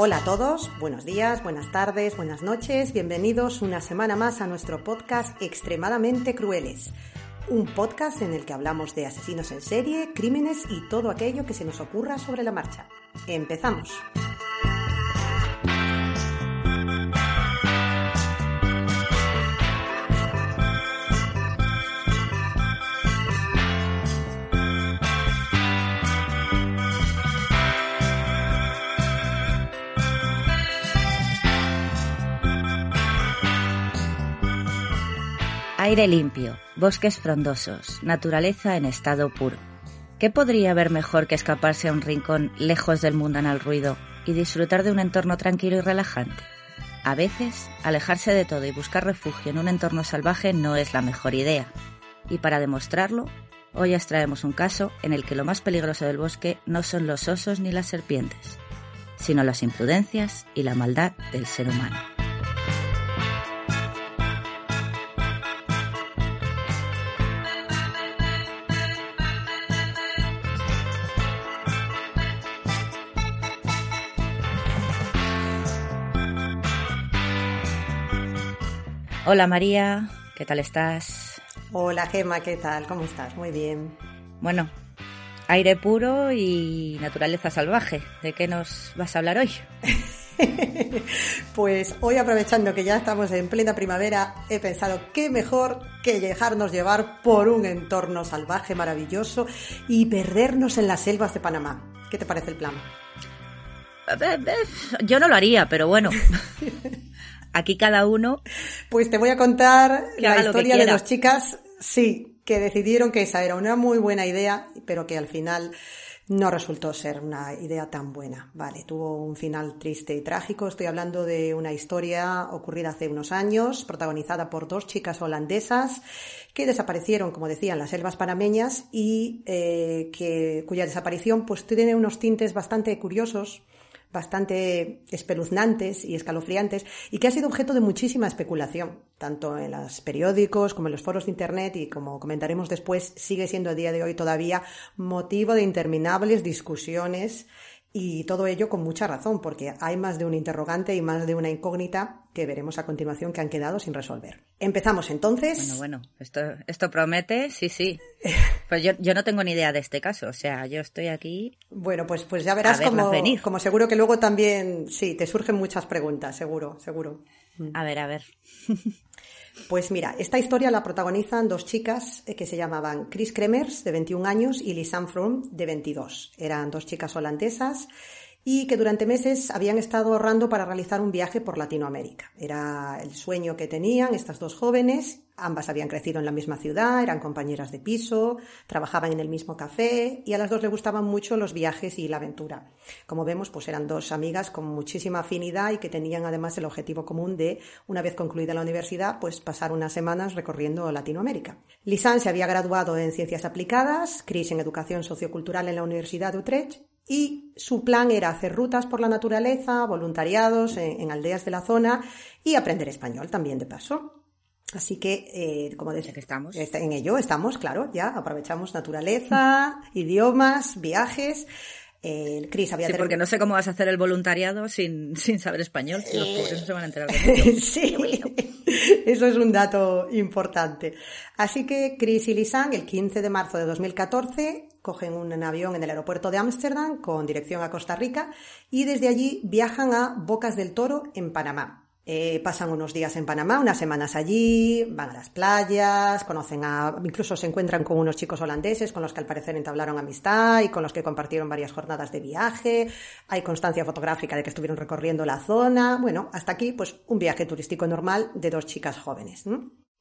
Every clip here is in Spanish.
Hola a todos, buenos días, buenas tardes, buenas noches, bienvenidos una semana más a nuestro podcast Extremadamente Crueles, un podcast en el que hablamos de asesinos en serie, crímenes y todo aquello que se nos ocurra sobre la marcha. Empezamos. Aire limpio, bosques frondosos, naturaleza en estado puro. ¿Qué podría haber mejor que escaparse a un rincón lejos del mundanal ruido y disfrutar de un entorno tranquilo y relajante? A veces, alejarse de todo y buscar refugio en un entorno salvaje no es la mejor idea. Y para demostrarlo, hoy os traemos un caso en el que lo más peligroso del bosque no son los osos ni las serpientes, sino las imprudencias y la maldad del ser humano. Hola María, ¿qué tal estás? Hola Gema, ¿qué tal? ¿Cómo estás? Muy bien. Bueno, aire puro y naturaleza salvaje. ¿De qué nos vas a hablar hoy? pues hoy aprovechando que ya estamos en plena primavera, he pensado qué mejor que dejarnos llevar por un entorno salvaje maravilloso y perdernos en las selvas de Panamá. ¿Qué te parece el plan? Yo no lo haría, pero bueno. Aquí cada uno. Pues te voy a contar la historia de dos chicas, sí, que decidieron que esa era una muy buena idea, pero que al final no resultó ser una idea tan buena. Vale, tuvo un final triste y trágico. Estoy hablando de una historia ocurrida hace unos años, protagonizada por dos chicas holandesas que desaparecieron, como decía, en las selvas panameñas y eh, que, cuya desaparición pues tiene unos tintes bastante curiosos bastante espeluznantes y escalofriantes y que ha sido objeto de muchísima especulación, tanto en los periódicos como en los foros de Internet y como comentaremos después, sigue siendo a día de hoy todavía motivo de interminables discusiones y todo ello con mucha razón, porque hay más de un interrogante y más de una incógnita que veremos a continuación que han quedado sin resolver. Empezamos entonces. Bueno, bueno, esto, esto promete, sí, sí. Pues yo, yo no tengo ni idea de este caso, o sea, yo estoy aquí. Bueno, pues, pues ya verás como, como seguro que luego también, sí, te surgen muchas preguntas, seguro, seguro. A ver, a ver. Pues mira, esta historia la protagonizan dos chicas que se llamaban Chris Kremers, de 21 años, y Lisanne Fromm, de 22. Eran dos chicas holandesas y que durante meses habían estado ahorrando para realizar un viaje por Latinoamérica. Era el sueño que tenían estas dos jóvenes. Ambas habían crecido en la misma ciudad, eran compañeras de piso, trabajaban en el mismo café y a las dos les gustaban mucho los viajes y la aventura. Como vemos, pues eran dos amigas con muchísima afinidad y que tenían además el objetivo común de, una vez concluida la universidad, pues pasar unas semanas recorriendo Latinoamérica. Lisanne se había graduado en Ciencias Aplicadas, Chris en Educación Sociocultural en la Universidad de Utrecht y su plan era hacer rutas por la naturaleza, voluntariados en, en aldeas de la zona y aprender español también de paso. Así que, eh, como decía, que estamos. en ello estamos, claro, ya aprovechamos naturaleza, idiomas, viajes. Chris había Sí, porque no sé cómo vas a hacer el voluntariado sin, sin saber español. Los pobres no se van a enterar de sí, eso es un dato importante. Así que Chris y Lisanne, el 15 de marzo de 2014, cogen un avión en el aeropuerto de Ámsterdam con dirección a Costa Rica y desde allí viajan a Bocas del Toro, en Panamá. Eh, pasan unos días en Panamá, unas semanas allí, van a las playas, conocen a, incluso se encuentran con unos chicos holandeses con los que al parecer entablaron amistad y con los que compartieron varias jornadas de viaje. Hay constancia fotográfica de que estuvieron recorriendo la zona. Bueno, hasta aquí, pues un viaje turístico normal de dos chicas jóvenes.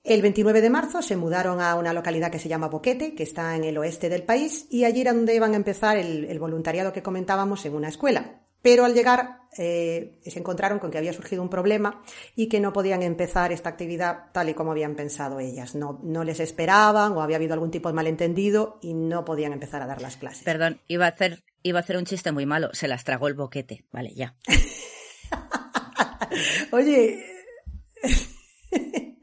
El 29 de marzo se mudaron a una localidad que se llama Boquete, que está en el oeste del país, y allí era donde iban a empezar el voluntariado que comentábamos en una escuela. Pero al llegar eh, se encontraron con que había surgido un problema y que no podían empezar esta actividad tal y como habían pensado ellas. No, no les esperaban o había habido algún tipo de malentendido y no podían empezar a dar las clases. Perdón, iba a hacer, iba a hacer un chiste muy malo. Se las tragó el boquete. Vale, ya. Oye.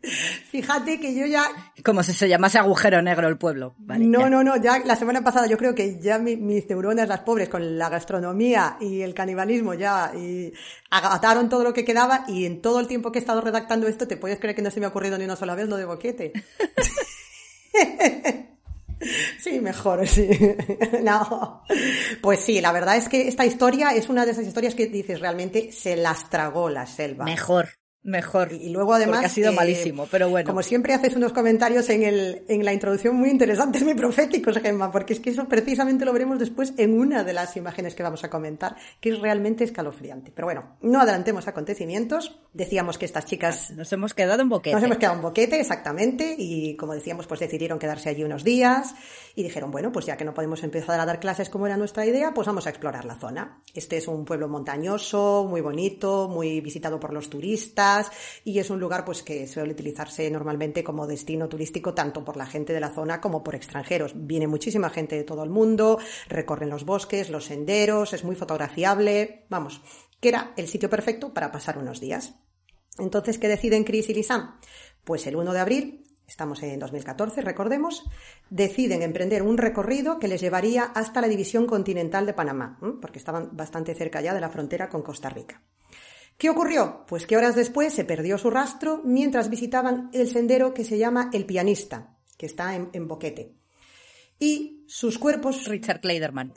Fíjate que yo ya... Como si se llamase agujero negro el pueblo. no, no, no, ya la semana pasada yo creo que ya mis neuronas, las pobres, con la gastronomía y el canibalismo ya y agataron todo lo que quedaba y en todo el tiempo que he estado redactando esto, te puedes creer que no se me ha ocurrido ni una sola vez lo de boquete. Sí, mejor, sí. No. Pues sí, la verdad es que esta historia es una de esas historias que dices realmente se las tragó la selva. Mejor. Mejor. Y luego además. ha sido eh, malísimo, pero bueno. Como siempre haces unos comentarios en, el, en la introducción muy interesantes, muy proféticos, Gemma, porque es que eso precisamente lo veremos después en una de las imágenes que vamos a comentar, que es realmente escalofriante. Pero bueno, no adelantemos acontecimientos. Decíamos que estas chicas. Nos hemos quedado en boquete. Nos hemos quedado en boquete, exactamente. Y como decíamos, pues decidieron quedarse allí unos días y dijeron, bueno, pues ya que no podemos empezar a dar clases como era nuestra idea, pues vamos a explorar la zona. Este es un pueblo montañoso, muy bonito, muy visitado por los turistas y es un lugar pues que suele utilizarse normalmente como destino turístico tanto por la gente de la zona como por extranjeros. Viene muchísima gente de todo el mundo, recorren los bosques, los senderos, es muy fotografiable, vamos, que era el sitio perfecto para pasar unos días. Entonces, ¿qué deciden Chris y Lisan? Pues el 1 de abril estamos en 2014, recordemos, deciden emprender un recorrido que les llevaría hasta la división continental de Panamá, porque estaban bastante cerca ya de la frontera con Costa Rica. ¿Qué ocurrió? Pues que horas después se perdió su rastro mientras visitaban el sendero que se llama El Pianista, que está en, Boquete. Y sus cuerpos... Richard Kleiderman.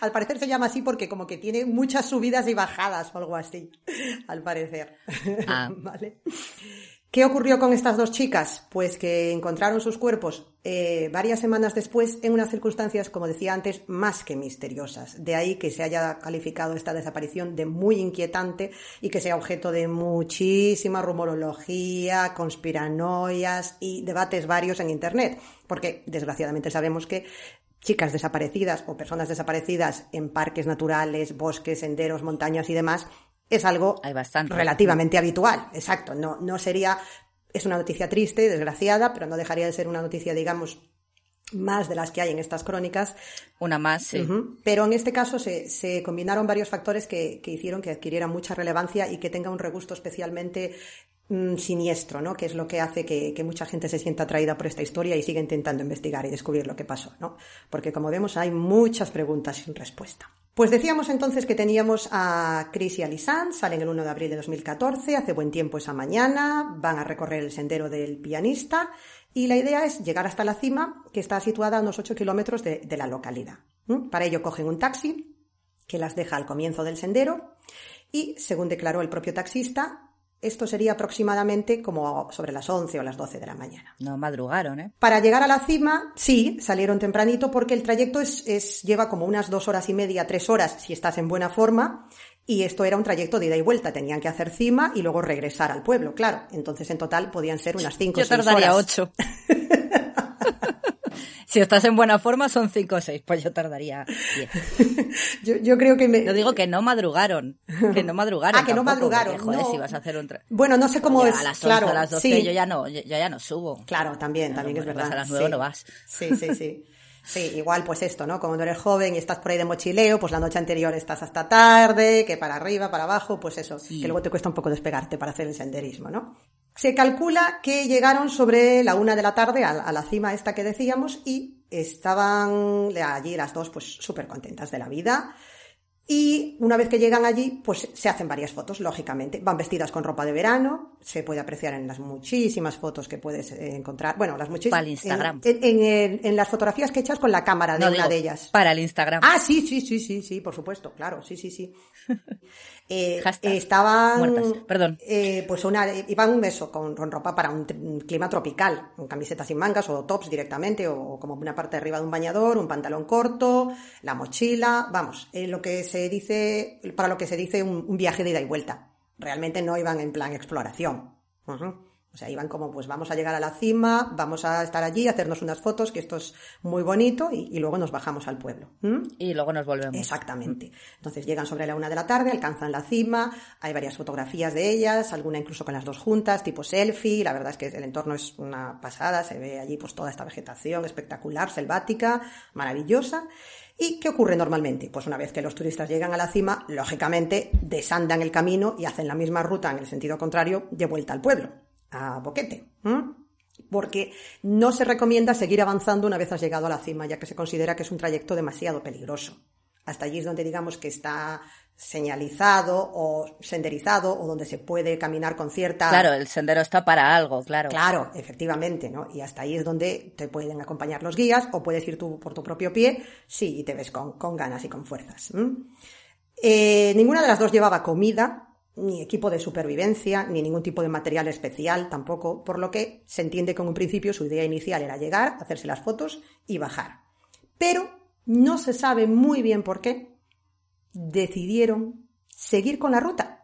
al parecer se llama así porque como que tiene muchas subidas y bajadas o algo así, al parecer. Ah. ¿Vale? ¿Qué ocurrió con estas dos chicas? Pues que encontraron sus cuerpos eh, varias semanas después en unas circunstancias, como decía antes, más que misteriosas. De ahí que se haya calificado esta desaparición de muy inquietante y que sea objeto de muchísima rumorología, conspiranoias y debates varios en Internet. Porque desgraciadamente sabemos que chicas desaparecidas o personas desaparecidas en parques naturales, bosques, senderos, montañas y demás es algo relativamente habitual. Exacto. No, no sería, es una noticia triste, desgraciada, pero no dejaría de ser una noticia, digamos, más de las que hay en estas crónicas. Una más, sí. Pero en este caso se, se combinaron varios factores que, que, hicieron que adquiriera mucha relevancia y que tenga un regusto especialmente siniestro, ¿no? Que es lo que hace que, que, mucha gente se sienta atraída por esta historia y siga intentando investigar y descubrir lo que pasó, ¿no? Porque como vemos hay muchas preguntas sin respuesta. Pues decíamos entonces que teníamos a Chris y a Lisanne, salen el 1 de abril de 2014, hace buen tiempo esa mañana, van a recorrer el sendero del pianista y la idea es llegar hasta la cima, que está situada a unos 8 kilómetros de, la localidad. Para ello cogen un taxi que las deja al comienzo del sendero y, según declaró el propio taxista, esto sería aproximadamente como sobre las 11 o las 12 de la mañana. No madrugaron, ¿eh? Para llegar a la cima, sí, salieron tempranito porque el trayecto es, lleva como unas dos horas y media, tres horas si estás en buena forma. Y esto era un trayecto de ida y vuelta. Tenían que hacer cima y luego regresar al pueblo, claro. Entonces en total podían ser unas cinco o seis horas. Yo tardaría ocho. Si estás en buena forma son 5 o 6, pues yo tardaría 10. yo, creo que me... Yo digo que no madrugaron, que no madrugaron. ah, que no madrugaron. joder, si vas a hacer un... Bueno, no sé cómo es. A las 11, claro, a las 12 yo ya no, yo, ya no subo. Claro, también, también es verdad. a las 9 no vas. Sí, sí, sí. Sí, igual pues esto, ¿no? Como no eres joven y estás por ahí de mochileo, pues la noche anterior estás hasta tarde, que para arriba, para abajo, pues eso, que luego te cuesta un poco despegarte para hacer el senderismo, ¿no? Se calcula que llegaron sobre la una de la tarde a, la cima esta que decíamos y estaban allí las dos pues súper contentas de la vida. Y una vez que llegan allí, pues se hacen varias fotos, lógicamente. Van vestidas con ropa de verano, se puede apreciar en las muchísimas fotos que puedes eh, encontrar. Bueno, las muchísimas. Para el Instagram. En, en, en, las fotografías que echas con la cámara de no, una digo, de ellas. Para el Instagram. Ah, sí, sí, sí, sí, sí, por supuesto, claro, sí, sí, sí. Eh, Hashtag estaban, muertas. Perdón. eh, pues una, iban un eso, con, con ropa para un, un clima tropical, con camisetas sin mangas o tops directamente, o, como una parte de arriba de un bañador, un pantalón corto, la mochila, vamos, eh, lo que se dice, para lo que se dice un, un, viaje de ida y vuelta. Realmente no iban en plan exploración. Uh -huh. O sea, iban como, pues vamos a llegar a la cima, vamos a estar allí, hacernos unas fotos, que esto es muy bonito, y, y luego nos bajamos al pueblo. ¿Mm? Y luego nos volvemos. Exactamente. Entonces llegan sobre la una de la tarde, alcanzan la cima, hay varias fotografías de ellas, alguna incluso con las dos juntas, tipo selfie, la verdad es que el entorno es una pasada, se ve allí pues toda esta vegetación espectacular, selvática, maravillosa. ¿Y qué ocurre normalmente? Pues una vez que los turistas llegan a la cima, lógicamente desandan el camino y hacen la misma ruta en el sentido contrario de vuelta al pueblo a Boquete. Porque no se recomienda seguir avanzando una vez has llegado a la cima, ya que se considera que es un trayecto demasiado peligroso. Hasta allí es donde digamos que está señalizado o senderizado o donde se puede caminar con cierta... Claro, el sendero está para algo, claro. Claro, efectivamente, ¿no? Y hasta ahí es donde te pueden acompañar los guías o puedes ir tú por tu propio pie, sí, y te ves con, con ganas y con fuerzas. Eh, ninguna de las dos llevaba comida, ni equipo de supervivencia, ni ningún tipo de material especial tampoco, por lo que se entiende que en un principio su idea inicial era llegar, hacerse las fotos y bajar. Pero no se sabe muy bien por qué decidieron seguir con la ruta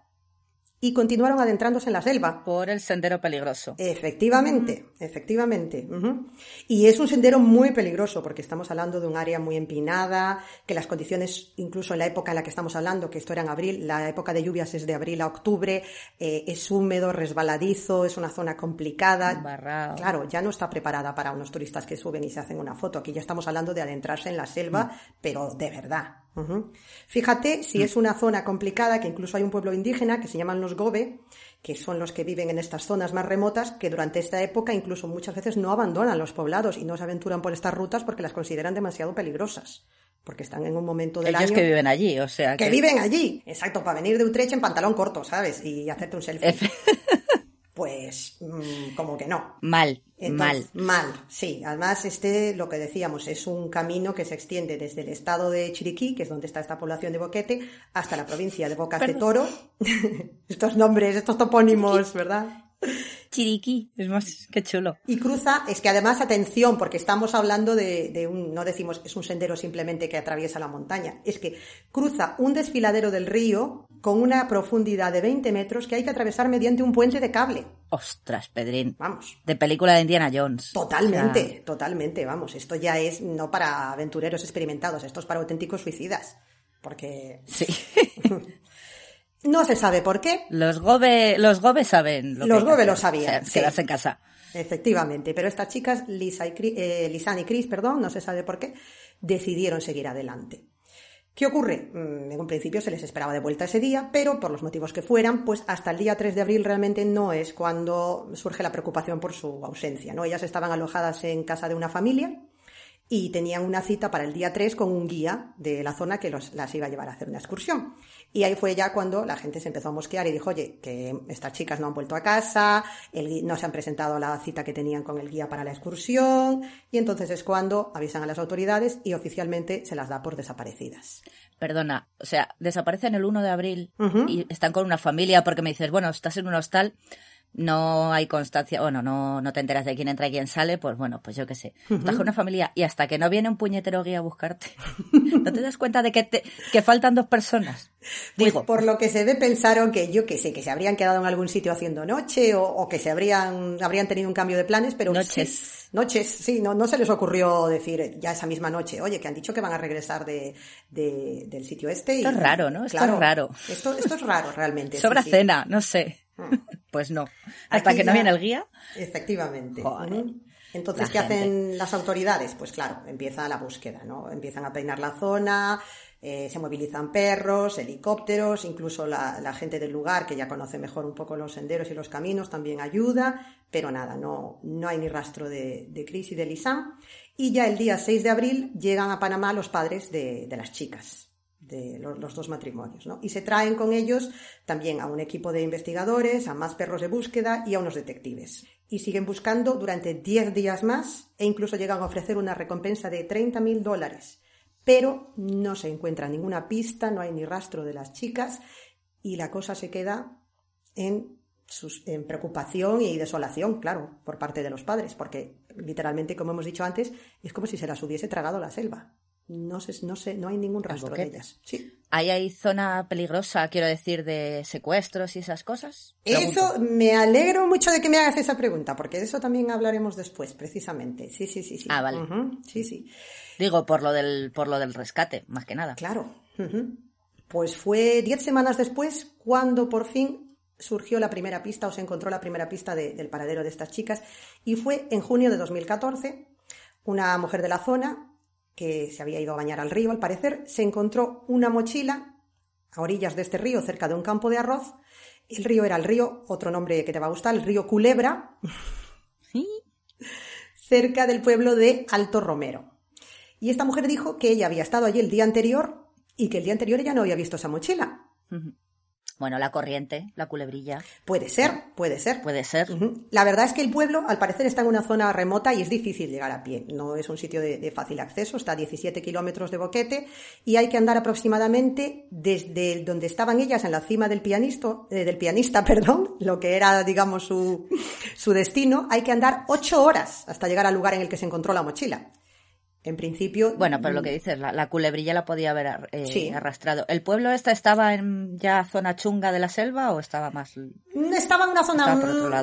y continuaron adentrándose en la selva. Por el sendero peligroso. Efectivamente, uh -huh. efectivamente. Uh -huh. Y es un sendero muy peligroso porque estamos hablando de un área muy empinada, que las condiciones, incluso en la época en la que estamos hablando, que esto era en abril, la época de lluvias es de abril a octubre, eh, es húmedo, resbaladizo, es una zona complicada. Barrao. Claro, ya no está preparada para unos turistas que suben y se hacen una foto. Aquí ya estamos hablando de adentrarse en la selva, uh -huh. pero de verdad. Uh -huh. Fíjate si es una zona complicada, que incluso hay un pueblo indígena que se llaman los Gobe, que son los que viven en estas zonas más remotas, que durante esta época incluso muchas veces no abandonan los poblados y no se aventuran por estas rutas porque las consideran demasiado peligrosas. Porque están en un momento del Ellos año. que viven allí, o sea. Que... que viven allí, exacto, para venir de Utrecht en pantalón corto, ¿sabes? Y hacerte un selfie. pues mmm, como que no. Mal, Entonces, mal. Mal, sí. Además, este, lo que decíamos, es un camino que se extiende desde el estado de Chiriquí, que es donde está esta población de Boquete, hasta la provincia de Bocas Perdón. de Toro. estos nombres, estos topónimos, ¿verdad? Chiriquí, es más, qué chulo. Y cruza, es que además, atención, porque estamos hablando de, de, un, no decimos es un sendero simplemente que atraviesa la montaña, es que cruza un desfiladero del río con una profundidad de 20 metros que hay que atravesar mediante un puente de cable. Ostras, Pedrín. Vamos. De película de Indiana Jones. Totalmente, o sea... totalmente, vamos. Esto ya es no para aventureros experimentados, esto es para auténticos suicidas. Porque. Sí. No se sabe por qué. Los Gobe, los Gobe saben lo Los que Gobe lo sabían. O sea, quedarse sí. en casa. Efectivamente, pero estas chicas, Lisa y Chris, eh, Lisan y Chris, perdón, no se sabe por qué, decidieron seguir adelante. ¿Qué ocurre? En un principio se les esperaba de vuelta ese día, pero por los motivos que fueran, pues hasta el día 3 de abril realmente no es cuando surge la preocupación por su ausencia, ¿no? Ellas estaban alojadas en casa de una familia y tenían una cita para el día 3 con un guía de la zona que los, las iba a llevar a hacer una excursión. Y ahí fue ya cuando la gente se empezó a mosquear y dijo, oye, que estas chicas no han vuelto a casa, el, no se han presentado a la cita que tenían con el guía para la excursión, y entonces es cuando avisan a las autoridades y oficialmente se las da por desaparecidas. Perdona, o sea, desaparecen el 1 de abril uh -huh. y están con una familia porque me dices, bueno, estás en un hostal, no hay constancia, bueno, no, no te enteras de quién entra y quién sale, pues bueno, pues yo qué sé. Uh -huh. Estás con una familia y hasta que no viene un puñetero guía a buscarte, no te das cuenta de que, te, que faltan dos personas. Pues Digo. por lo que se ve pensaron que yo que sé, que se habrían quedado en algún sitio haciendo noche o, o que se habrían, habrían tenido un cambio de planes, pero noches. Sí, noches, sí, no, no se les ocurrió decir ya esa misma noche, oye, que han dicho que van a regresar de, de del sitio este. Esto y, es raro, ¿no? Esto claro, es raro. Esto, esto es raro realmente. Sobra sí, cena, sí. no sé. Pues no. Hasta Aquí que no ya, viene el guía. Efectivamente. Joder. Entonces, La ¿qué gente. hacen las autoridades? Pues claro, empieza la búsqueda, ¿no? Empiezan a peinar la zona, eh, se movilizan perros, helicópteros, incluso la, la, gente del lugar, que ya conoce mejor un poco los senderos y los caminos, también ayuda, pero nada, no, no hay ni rastro de, de Chris y de Lisan. Y ya el día 6 de abril llegan a Panamá los padres de, de las chicas de los, dos matrimonios, ¿no? Y se traen con ellos también a un equipo de investigadores, a más perros de búsqueda y a unos detectives. Y siguen buscando durante 10 días más e incluso llegan a ofrecer una recompensa de 30.000 dólares. Pero no se encuentra ninguna pista, no hay ni rastro de las chicas y la cosa se queda en, en preocupación y desolación, claro, por parte de los padres, porque literalmente, como hemos dicho antes, es como si se las hubiese tragado la selva. No sé, no sé, no hay ningún rastro de ellas. Sí. ¿Ahí hay zona peligrosa, quiero decir, de secuestros y esas cosas? Eso, me alegro mucho de que me hagas esa pregunta, porque de eso también hablaremos después, precisamente. Sí, sí, sí, sí. Ah, vale. Sí, sí. Digo, por lo del, por lo del rescate, más que nada. Claro. Pues fue diez semanas después cuando por fin surgió la primera pista o se encontró la primera pista del paradero de estas chicas y fue en junio de 2014. Una mujer de la zona que se había ido a bañar al río, al parecer, se encontró una mochila a orillas de este río, cerca de un campo de arroz. El río era el río, otro nombre que te va a gustar, el río Culebra, cerca del pueblo de Alto Romero. Y esta mujer dijo que ella había estado allí el día anterior y que el día anterior ella no había visto esa mochila. Bueno, la corriente, la culebrilla. Puede ser, puede ser. Puede ser. La verdad es que el pueblo, al parecer, está en una zona remota y es difícil llegar a pie. No es un sitio de, fácil acceso, está a 17 kilómetros de boquete y hay que andar aproximadamente desde donde estaban ellas, en la cima del pianista, eh, del pianista, perdón, lo que era, digamos, su, su destino, hay que andar ocho horas hasta llegar al lugar en el que se encontró la mochila. En principio. Bueno, pero lo mm, que dices, la, culebrilla la podía haber eh, arrastrado. ¿El pueblo este estaba en ya zona chunga de la selva o estaba más.? Estaba en una zona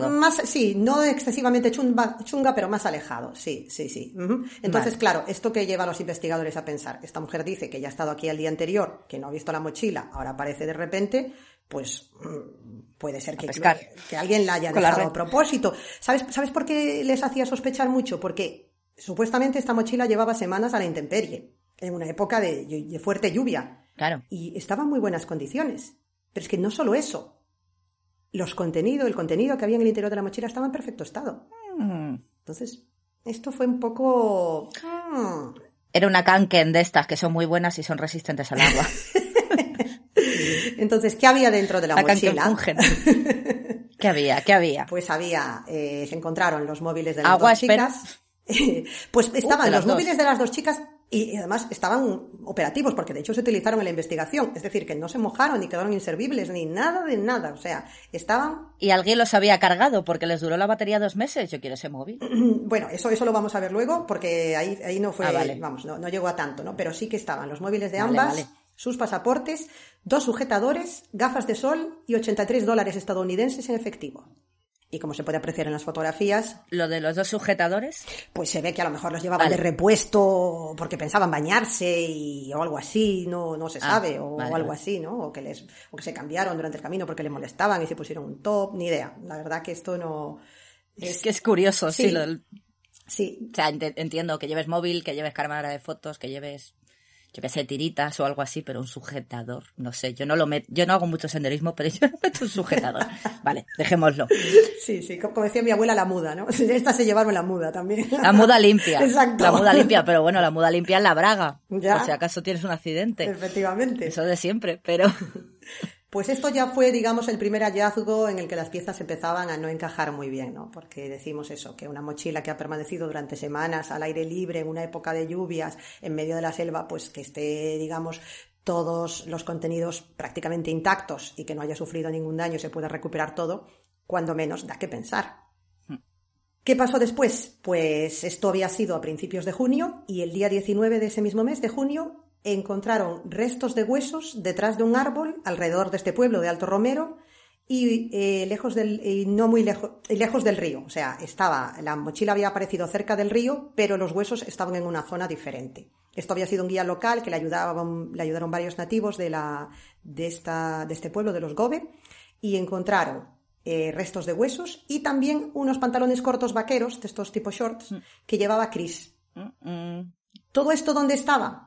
más. Sí, no excesivamente chunga, chunga, pero más alejado. Sí, sí, sí. Entonces, claro, esto que lleva a los investigadores a pensar. Esta mujer dice que ya ha estado aquí el día anterior, que no ha visto la mochila, ahora aparece de repente. Pues mm, puede ser que, que, alguien la haya dejado a propósito. ¿Sabes, ¿Sabes por qué les hacía sospechar mucho? Porque Supuestamente esta mochila llevaba semanas a la intemperie, en una época de, fuerte lluvia. Claro. Y estaba en muy buenas condiciones. Pero es que no solo eso. Los contenidos, el contenido que había en el interior de la mochila estaba en perfecto estado. Mm. Entonces, esto fue un poco. Mm. Era una canquen de estas que son muy buenas y son resistentes al agua. Entonces, ¿qué había dentro de la, la mochila? ¿Qué había? ¿Qué había? Pues había, eh, se encontraron los móviles de las dos chicas. pues estaban los móviles de las dos chicas y además estaban operativos, porque de hecho se utilizaron en la investigación. Es decir, que no se mojaron ni quedaron inservibles ni nada de nada. O sea, estaban. Y alguien los había cargado porque les duró la batería dos meses. Yo quiero ese móvil. bueno, eso, eso lo vamos a ver luego, porque ahí, ahí no fue. Ah, vamos, no, no, llegó a tanto, ¿no? Pero sí que estaban los móviles de ambas. Sus pasaportes, dos sujetadores, gafas de sol y 83 dólares estadounidenses en efectivo. Y como se puede apreciar en las fotografías. ¿Lo de los dos sujetadores? Pues se ve que a lo mejor los llevaban de repuesto porque pensaban bañarse y, o algo así, no, no se ah, sabe, o, algo así, ¿no? O que, les, o que se cambiaron durante el camino porque les molestaban y se pusieron un top, ni idea. La verdad que esto no. Es, que es curioso, sí. Sí. O sea, entiendo que lleves móvil, que lleves cámara de fotos, que lleves yo que sé, tiritas o algo así, pero un sujetador, no sé, yo no lo meto, yo no hago mucho senderismo, pero yo no meto un sujetador. Vale, dejémoslo. Sí, sí, como decía mi abuela, la muda, ¿no? Esta se llevaron la muda también. La muda limpia. Exacto. La muda limpia, pero bueno, la muda limpia es la braga. Ya. Por si acaso tienes un accidente. Efectivamente. Eso de siempre, pero... Pues esto ya fue, digamos, el primer hallazgo en el que las piezas empezaban a no encajar muy bien, ¿no? Porque decimos eso, que una mochila que ha permanecido durante semanas al aire libre, en una época de lluvias, en medio de la selva, pues que esté, digamos, todos los contenidos prácticamente intactos y que no haya sufrido ningún daño, se pueda recuperar todo, cuando menos da que pensar. Hmm. ¿Qué pasó después? Pues esto había sido a principios de junio y el día 19 de ese mismo mes de junio encontraron restos de huesos detrás de un árbol alrededor de este pueblo de Alto Romero y eh, lejos del no muy lejos lejos del río o sea estaba la mochila había aparecido cerca del río pero los huesos estaban en una zona diferente esto había sido un guía local que le ayudaban le ayudaron varios nativos de la de esta de este pueblo de los Gobe y encontraron eh, restos de huesos y también unos pantalones cortos vaqueros de estos tipos shorts mm. que llevaba Chris mm, mm. todo esto dónde estaba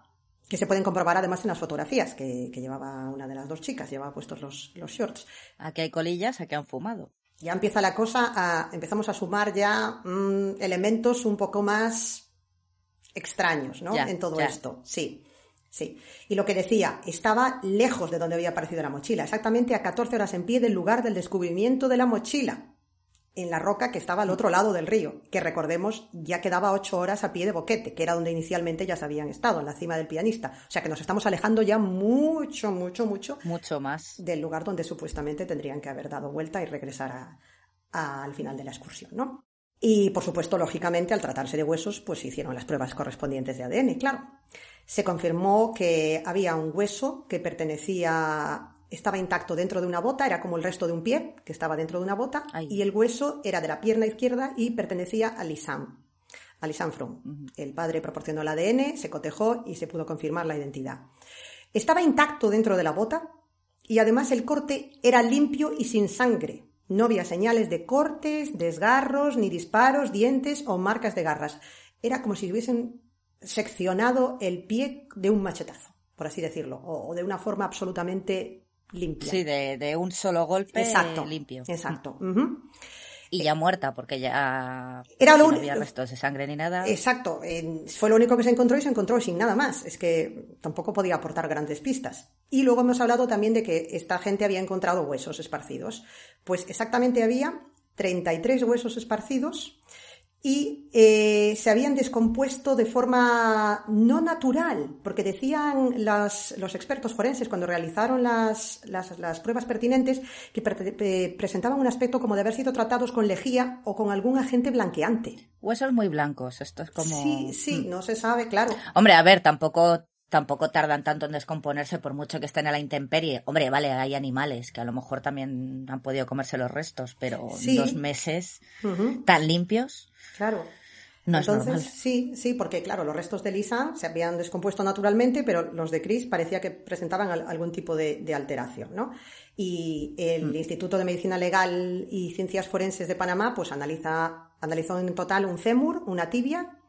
que se pueden comprobar además en las fotografías que, llevaba una de las dos chicas, llevaba puestos los, los shorts. Aquí hay colillas, aquí han fumado. Ya empieza la cosa, a, empezamos a sumar ya mm, elementos un poco más extraños, ¿no? en todo esto, sí. Sí. Y lo que decía, estaba lejos de donde había aparecido la mochila, exactamente a 14 horas en pie del lugar del descubrimiento de la mochila, en la roca que estaba al otro lado del río, que recordemos ya quedaba 8 horas a pie de Boquete, que era donde inicialmente ya se habían estado, en la cima del pianista. O sea que nos estamos alejando ya mucho, mucho, mucho. Mucho más. Del lugar donde supuestamente tendrían que haber dado vuelta y regresar al final de la excursión, ¿no? Y, por supuesto, lógicamente, al tratarse de huesos, pues se hicieron las pruebas correspondientes de ADN, claro. Se confirmó que había un hueso que pertenecía, estaba intacto dentro de una bota, era como el resto de un pie que estaba dentro de una bota, y el hueso era de la pierna izquierda y pertenecía a Lisam, a Lisam Fromm. El padre proporcionó el ADN, se cotejó y se pudo confirmar la identidad. Estaba intacto dentro de la bota y además el corte era limpio y sin sangre, no había señales de cortes, desgarros, ni disparos, dientes o marcas de garras. Era como si hubiesen seccionado el pie de un machetazo, por así decirlo, o, de una forma absolutamente limpia. Sí, de, un solo golpe exacto, limpio. Exacto. Y ya muerta, porque ya Era no había restos de sangre ni nada. Exacto, fue lo único que se encontró y se encontró sin nada más. Es que tampoco podía aportar grandes pistas. Y luego hemos hablado también de que esta gente había encontrado huesos esparcidos. Pues exactamente había 33 huesos esparcidos y eh, se habían descompuesto de forma no natural, porque decían los expertos forenses cuando realizaron las, las, pruebas pertinentes que presentaban un aspecto como de haber sido tratados con lejía o con algún agente blanqueante. Huesos muy blancos, esto es como... Sí, sí, mm. no se sabe, claro. Hombre, a ver, tampoco tampoco tardan tanto en descomponerse por mucho que estén a la intemperie. Hombre, vale, hay animales que a lo mejor también han podido comerse los restos, pero dos meses tan limpios. Claro. No Entonces, es sí, sí, porque claro, los restos de Lisa se habían descompuesto naturalmente, pero los de Chris parecía que presentaban algún tipo de, alteración, ¿no? Y el mm. Instituto de Medicina Legal y Ciencias Forenses de Panamá, pues analiza, analizó en total un fémur, una tibia,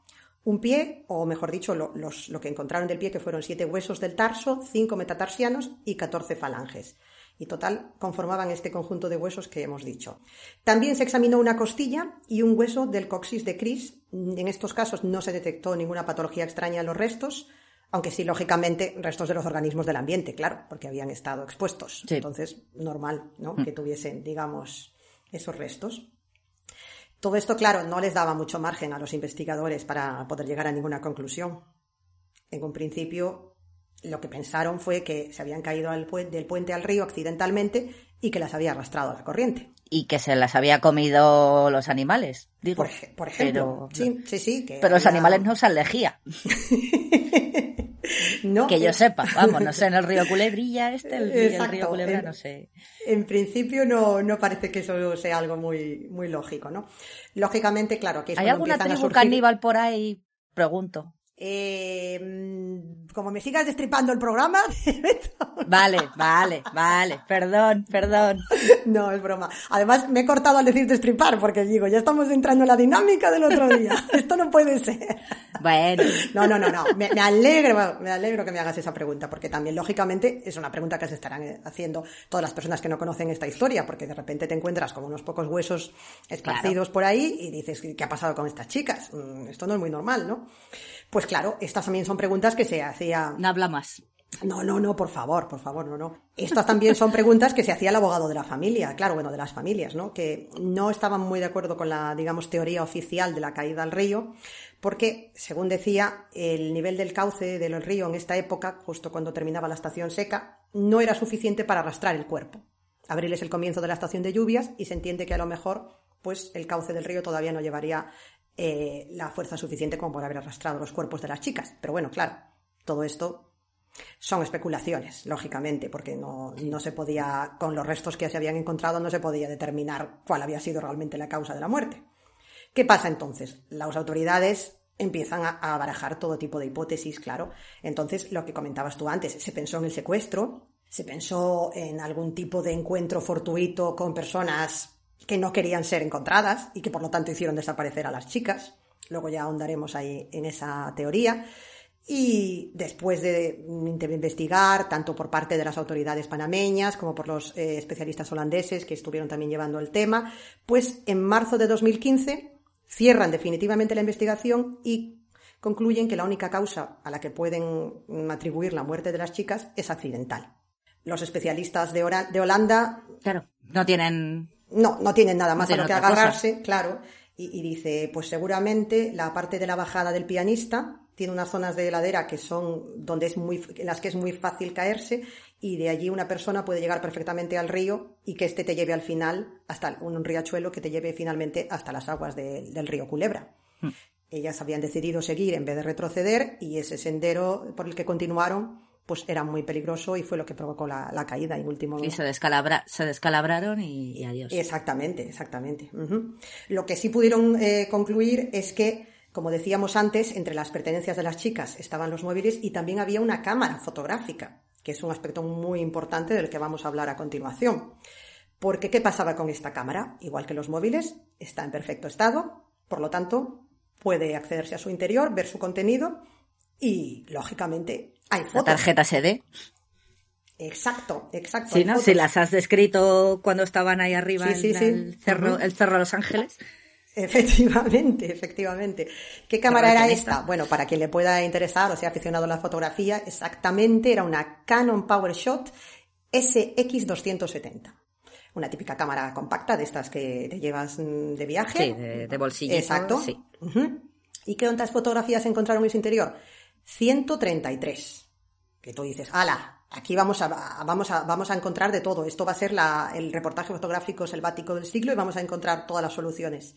un pie, o mejor dicho, lo, lo que encontraron del pie, que fueron siete huesos del tarso, cinco metatarsianos y catorce falanges y total conformaban este conjunto de huesos que hemos dicho. También se examinó una costilla y un hueso del coxis de Cris. En estos casos no se detectó ninguna patología extraña en los restos, aunque sí, lógicamente, restos de los organismos del ambiente, claro, porque habían estado expuestos. Entonces, normal, ¿no? Mm. Que tuviesen, digamos, esos restos. Todo esto, claro, no les daba mucho margen a los investigadores para poder llegar a ninguna conclusión. En un principio, lo que pensaron fue que se habían caído del puente al río accidentalmente y que las había arrastrado a la corriente. Y que se las había comido los animales, digo. Por, ejemplo. sí, sí, sí. pero los animales no usan lejía. no, que yo sepa, vamos, no sé, en el río Culebrilla este, el, río Culebra, no sé. En principio no, no parece que eso sea algo muy, muy lógico, ¿no? Lógicamente, claro, que es ¿Hay alguna tribu caníbal por ahí? Pregunto. Eh, como me sigas destripando el programa. vale, vale, vale. Perdón, perdón. No, es broma. Además, me he cortado al decir destripar porque digo, ya estamos entrando en la dinámica del otro día. Esto no puede ser. Bueno. No, no, no, no. Me, alegro, me alegro que me hagas esa pregunta porque también, lógicamente, es una pregunta que se estarán haciendo todas las personas que no conocen esta historia porque de repente te encuentras con unos pocos huesos esparcidos por ahí y dices, ¿qué ha pasado con estas chicas? Mm, esto no es muy normal, ¿no? Pues claro, estas también son preguntas que se hacía. No habla más. No, no, no, por favor, por favor, no, no. Estas también son preguntas que se hacía el abogado de la familia, claro, bueno, de las familias, ¿no? Que no estaban muy de acuerdo con la, digamos, teoría oficial de la caída al río, porque, según decía, el nivel del cauce del río en esta época, justo cuando terminaba la estación seca, no era suficiente para arrastrar el cuerpo. Abril es el comienzo de la estación de lluvias y se entiende que a lo mejor, pues, el cauce del río todavía no llevaría eh, la fuerza suficiente como para haber arrastrado los cuerpos de las chicas. Pero bueno, claro, todo esto son especulaciones, lógicamente, porque no, no, se podía, con los restos que se habían encontrado, no se podía determinar cuál había sido realmente la causa de la muerte. ¿Qué pasa entonces? Las autoridades empiezan a barajar todo tipo de hipótesis, claro. Entonces, lo que comentabas tú antes, se pensó en el secuestro, se pensó en algún tipo de encuentro fortuito con personas que no querían ser encontradas y que por lo tanto hicieron desaparecer a las chicas. Luego ya ahondaremos ahí en esa teoría. Y después de investigar, tanto por parte de las autoridades panameñas como por los eh, especialistas holandeses que estuvieron también llevando el tema, pues en marzo de 2015 cierran definitivamente la investigación y concluyen que la única causa a la que pueden atribuir la muerte de las chicas es accidental. Los especialistas de, Holanda. Claro, no tienen. No, no tienen nada más a lo que agarrarse, claro. Y, dice, pues seguramente la parte de la bajada del pianista tiene unas zonas de ladera que son donde es muy, en las que es muy fácil caerse y de allí una persona puede llegar perfectamente al río y que este te lleve al final hasta un riachuelo que te lleve finalmente hasta las aguas del río Culebra. Hmm. Ellas habían decidido seguir en vez de retroceder y ese sendero por el que continuaron pues era muy peligroso y fue lo que provocó la, caída en último Y se, descalabra, se descalabraron y, adiós. Exactamente, exactamente. Lo que sí pudieron eh, concluir es que, como decíamos antes, entre las pertenencias de las chicas estaban los móviles y también había una cámara fotográfica, que es un aspecto muy importante del que vamos a hablar a continuación. Porque, ¿qué pasaba con esta cámara? Igual que los móviles, está en perfecto estado, por lo tanto, puede accederse a su interior, ver su contenido y, lógicamente, hay fotos. La tarjeta SD. Exacto, exacto. Sí, ¿no? Si las has descrito cuando estaban ahí arriba en el, cerro, el Cerro de Los Ángeles. Efectivamente, efectivamente. ¿Qué cámara era esta? Bueno, para quien le pueda interesar o sea aficionado a la fotografía, exactamente era una Canon PowerShot SX270. Una típica cámara compacta de estas que te llevas mm, de viaje. Sí, de, bolsillo. Exacto. Sí. ¿Y qué otras fotografías encontraron en su interior? 133. Que tú dices, ala, aquí vamos a, vamos a, vamos a encontrar de todo. Esto va a ser el reportaje fotográfico selvático del siglo y vamos a encontrar todas las soluciones.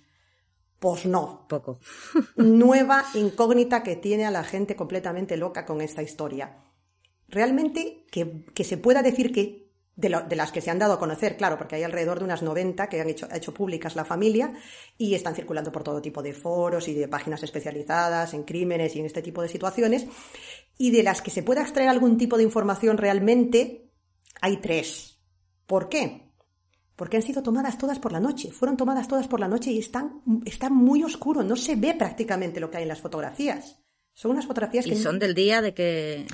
Pues no. Poco. Nueva incógnita que tiene a la gente completamente loca con esta historia. Realmente que, que se pueda decir que de, las que se han dado a conocer, claro, porque hay alrededor de unas 90 que han hecho, hecho públicas la familia y están circulando por todo tipo de foros y de páginas especializadas en crímenes y en este tipo de situaciones. Y de las que se pueda extraer algún tipo de información realmente, hay tres. ¿Por qué? Porque han sido tomadas todas por la noche. Fueron tomadas todas por la noche y están, están muy oscuro. No se ve prácticamente lo que hay en las fotografías. Son unas fotografías y que... son del día de que...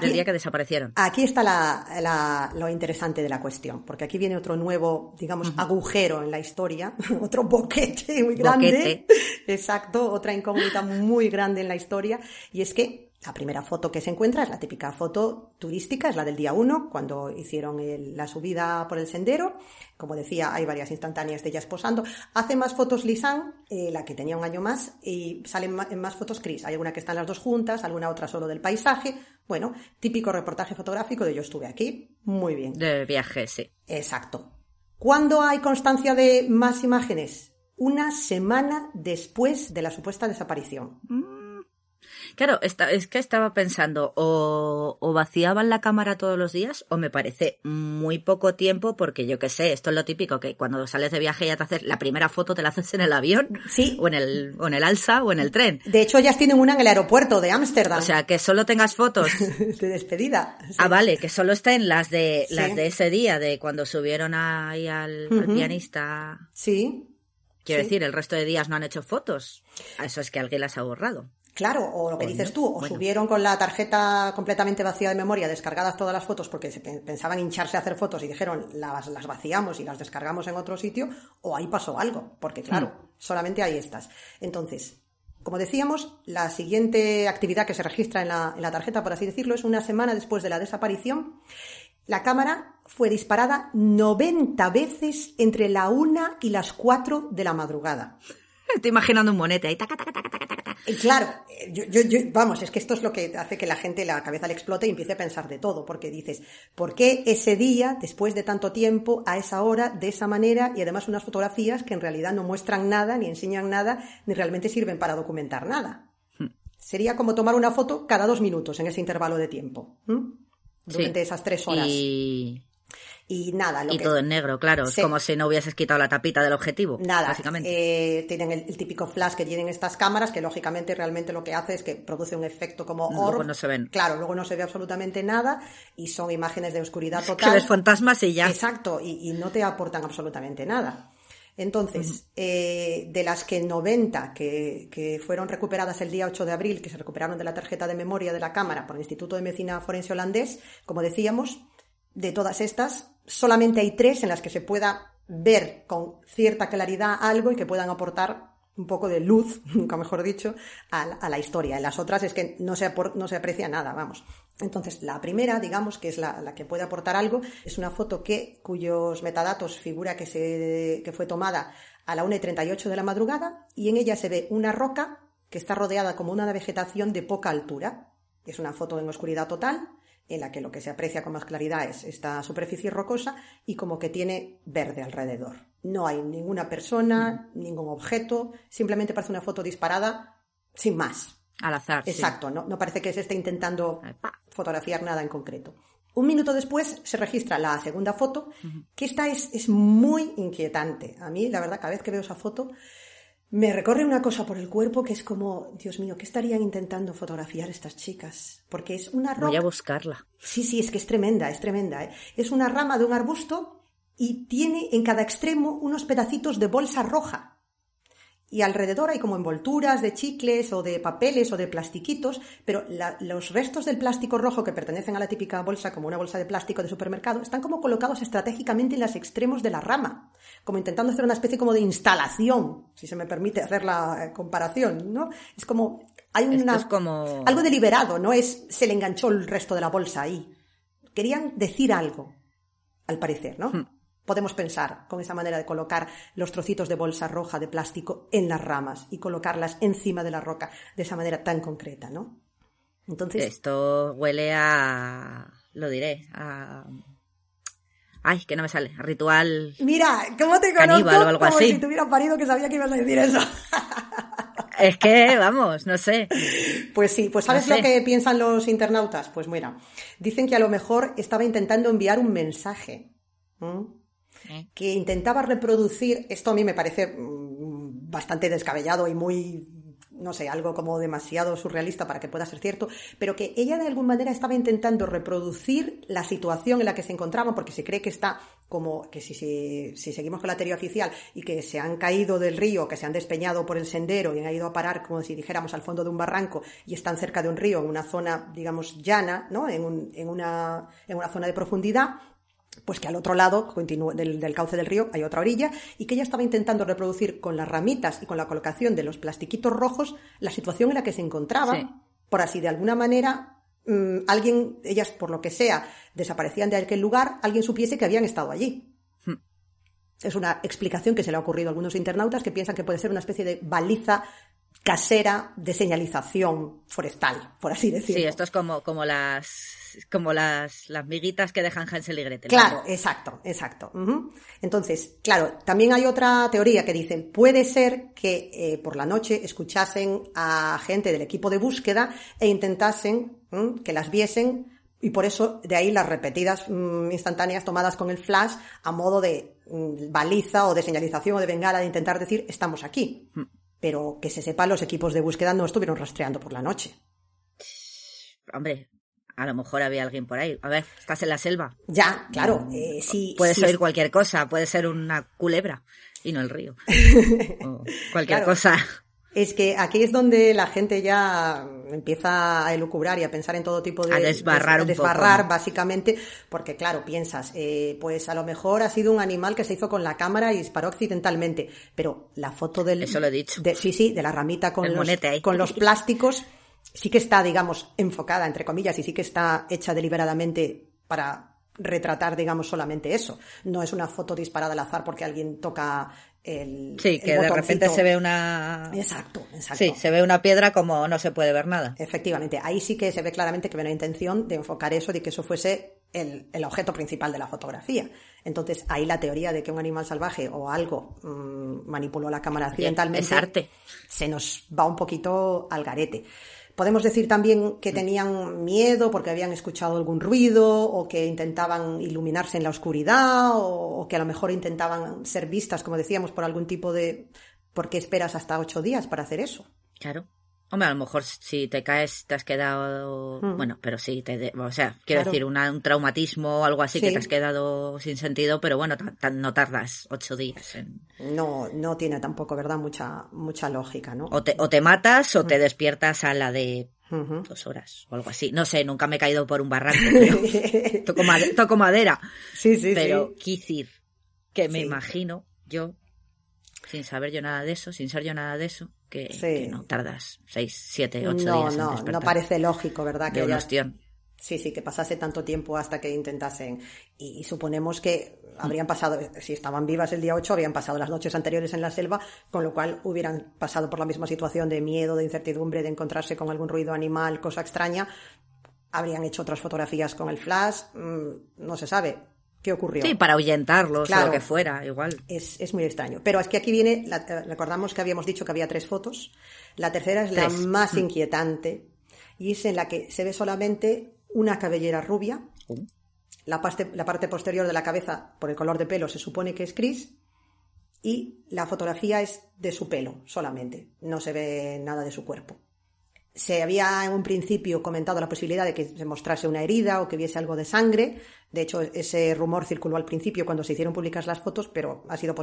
del día que desaparecieron. Aquí está la, lo interesante de la cuestión, porque aquí viene otro nuevo, digamos, agujero en la historia, otro boquete muy grande. Exacto, otra incógnita muy grande en la historia, y es que la primera foto que se encuentra es la típica foto turística, es la del día 1, cuando hicieron la subida por el sendero. Como decía, hay varias instantáneas de ellas posando. Hace más fotos Lisan, eh, la que tenía un año más, y salen en más fotos Chris. Hay alguna que están las dos juntas, alguna otra solo del paisaje. Bueno, típico reportaje fotográfico de yo estuve aquí. Muy bien. De viaje, sí. Exacto. ¿Cuándo hay constancia de más imágenes? Una semana después de la supuesta desaparición. Mm. Claro, es que estaba pensando, o, vaciaban la cámara todos los días, o me parece muy poco tiempo, porque yo qué sé, esto es lo típico, que cuando sales de viaje ya te haces, la primera foto te la haces en el avión, sí. o en el, o en el alza, o en el tren. De hecho, ellas tienen una en el aeropuerto de Ámsterdam. O sea, que solo tengas fotos. de despedida. Ah, vale, que solo estén las de, las de ese día, de cuando subieron ahí al, pianista. Sí. Quiero decir, el resto de días no han hecho fotos. Eso es que alguien las ha borrado. Claro, o lo que dices tú, o subieron con la tarjeta completamente vacía de memoria, descargadas todas las fotos porque se pensaban hincharse a hacer fotos y dijeron las, las vaciamos y las descargamos en otro sitio, o ahí pasó algo, porque claro, mm. solamente hay estas. Entonces, como decíamos, la siguiente actividad que se registra en la, en la tarjeta, por así decirlo, es una semana después de la desaparición. La cámara fue disparada 90 veces entre la una y las 4 de la madrugada. Estoy imaginando un monete ahí. claro, yo, vamos, es que esto es lo que hace que la gente la cabeza le explote y empiece a pensar de todo, porque dices, ¿por qué ese día, después de tanto tiempo, a esa hora, de esa manera, y además unas fotografías que en realidad no muestran nada, ni enseñan nada, ni realmente sirven para documentar nada? Hmm. Sería como tomar una foto cada dos minutos en ese intervalo de tiempo. Durante esas tres horas. Y... Y nada, lo y todo en negro, claro. Es como si no hubieses quitado la tapita del objetivo. Nada. Básicamente. Eh, tienen el, típico flash que tienen estas cámaras, que lógicamente realmente lo que hace es que produce un efecto como orb. Luego no se ven. Claro, luego no se ve absolutamente nada y son imágenes de oscuridad total. Que ves fantasmas y ya. Exacto, y, no te aportan absolutamente nada. Entonces, eh, de las que 90 que, que, fueron recuperadas el día 8 de abril, que se recuperaron de la tarjeta de memoria de la cámara por el Instituto de Medicina Forense holandés, como decíamos, de todas estas, solamente hay tres en las que se pueda ver con cierta claridad algo y que puedan aportar un poco de luz, nunca mejor dicho, a la, historia. En las otras es que no se, no se aprecia nada, vamos. Entonces, la primera, digamos, que es la, que puede aportar algo, es una foto que, cuyos metadatos figura que, se, que fue tomada a la 1 y 38 de la madrugada y en ella se ve una roca que está rodeada como una vegetación de poca altura. Es una foto en oscuridad total en la que lo que se aprecia con más claridad es esta superficie rocosa y como que tiene verde alrededor. No hay ninguna persona, ningún objeto, simplemente parece una foto disparada sin más. Al azar. Exacto, no, no parece que se esté intentando fotografiar nada en concreto. Un minuto después se registra la segunda foto, que esta es, es muy inquietante. A mí, la verdad, cada vez que veo esa foto, me recorre una cosa por el cuerpo que es como, Dios mío, ¿qué estarían intentando fotografiar estas chicas? Porque es una rama. Voy a buscarla. Sí, sí, es que es tremenda, es tremenda. ¿eh? Es una rama de un arbusto y tiene en cada extremo unos pedacitos de bolsa roja y alrededor hay como envolturas de chicles o de papeles o de plastiquitos, pero los restos del plástico rojo que pertenecen a la típica bolsa, como una bolsa de plástico de supermercado, están como colocados estratégicamente en los extremos de la rama, como intentando hacer una especie como de instalación, si se me permite hacer la eh, comparación, ¿no? Es como hay una, como... algo deliberado, no es se le enganchó el resto de la bolsa ahí. Querían decir algo, al parecer, ¿no? Hmm podemos pensar con esa manera de colocar los trocitos de bolsa roja de plástico en las ramas y colocarlas encima de la roca de esa manera tan concreta, ¿no? Entonces. Esto huele a. Lo diré. A. Ay, que no me sale. ritual. Mira, ¿cómo te conozco? o algo como si tuviera parido que sabía que ibas a decir eso. Es que, vamos, no sé. Pues sí, pues ¿sabes lo que piensan los internautas? Pues mira, dicen que a lo mejor estaba intentando enviar un mensaje que intentaba reproducir, esto a mí me parece mm, bastante descabellado y muy no sé, algo como demasiado surrealista para que pueda ser cierto, pero que ella de alguna manera estaba intentando reproducir la situación en la que se encontraba, porque se cree que está como que si, si, si, seguimos con la teoría oficial y que se han caído del río, que se han despeñado por el sendero y han ido a parar, como si dijéramos, al fondo de un barranco y están cerca de un río, en una zona, digamos, llana, ¿no? En, un, en, una, en una zona de profundidad, pues que al otro lado del, cauce del río hay otra orilla y que ella estaba intentando reproducir con las ramitas y con la colocación de los plastiquitos rojos la situación en la que se encontraba, por así de alguna manera mm, alguien, ellas por lo que sea, desaparecían de aquel lugar, alguien supiese que habían estado allí. Hmm. Es una explicación que se le ha ocurrido a algunos internautas que piensan que puede ser una especie de baliza casera de señalización forestal, por así decirlo. Sí, esto es como, como las como las, las miguitas que dejan Hansel y Gretel. Claro, exacto, exacto. Entonces, claro, también hay otra teoría que dice, puede ser que eh, por la noche escuchasen a gente del equipo de búsqueda e intentasen que las viesen y por eso de ahí las repetidas mm, instantáneas tomadas con el flash a modo de mm, baliza o de señalización o de bengala de intentar decir estamos aquí. Mm. Pero que se sepa, los equipos de búsqueda no estuvieron rastreando por la noche. Hombre, a lo mejor había alguien por ahí. A ver, estás en la selva. Ya, claro. Eh, sí, puede ser cualquier cosa, puede ser una culebra y no el río. cualquier cosa. Es que aquí es donde la gente ya empieza a elucubrar y a pensar en todo tipo de... A desbarrar un desbarrar, básicamente, porque claro, piensas, eh, pues a lo mejor ha sido un animal que se hizo con la cámara y disparó accidentalmente, pero la foto del... Eso lo he dicho. sí, sí, de la ramita con, los, con los plásticos sí que está, digamos, enfocada, entre comillas, y sí que está hecha deliberadamente para retratar, digamos, solamente eso. No es una foto disparada al azar porque alguien toca el. Sí, que de repente se ve una. Exacto, exacto. Sí, se ve una piedra como no se puede ver nada. Efectivamente, ahí sí que se ve claramente que había una intención de enfocar eso, de que eso fuese el, el, objeto principal de la fotografía. Entonces, ahí la teoría de que un animal salvaje o algo mmm, manipuló la cámara accidentalmente. arte. Se nos va un poquito al garete. Podemos decir también que mm. tenían miedo porque habían escuchado algún ruido o que intentaban iluminarse en la oscuridad o, que a lo mejor intentaban ser vistas, como decíamos, por algún tipo de... ¿Por qué esperas hasta ocho días para hacer eso? Claro. Hombre, a lo mejor si te caes te has quedado, hmm. bueno, pero sí, te o sea, quiero decir, un traumatismo o algo así que te has quedado sin sentido, pero bueno, no tardas ocho días. En... No, no tiene tampoco, ¿verdad? Mucha, mucha lógica, ¿no? O te, o te matas o te hmm. despiertas a la de dos horas o algo así. No sé, nunca me he caído por un barranco, toco, madera. Sí, sí, pero, sí. Pero, que me imagino yo sin saber yo nada de eso, sin ser yo nada de eso, que, no tardas seis, siete, ocho no, días. No, no parece lógico, ¿verdad? Que. Sí, sí, que pasase tanto tiempo hasta que intentasen. Y, suponemos que habrían pasado, si estaban vivas el día 8, habrían pasado las noches anteriores en la selva, con lo cual hubieran pasado por la misma situación de miedo, de incertidumbre, de encontrarse con algún ruido animal, cosa extraña. Habrían hecho otras fotografías con el flash, mm, no se sabe qué ocurrió. Sí, para ahuyentarlos o lo que fuera, igual. Es, muy extraño. Pero es que aquí viene, eh, recordamos que habíamos dicho que había tres fotos. La tercera es la más mm. inquietante y es en la que se ve solamente una cabellera rubia. Oh. La parte, la parte posterior de la cabeza, por el color de pelo, se supone que es gris. Y la fotografía es de su pelo solamente. No se ve nada de su cuerpo se había en un principio comentado la posibilidad de que se mostrase una herida o que viese algo de sangre. De hecho, ese rumor circuló al principio cuando se hicieron públicas las fotos, pero ha sido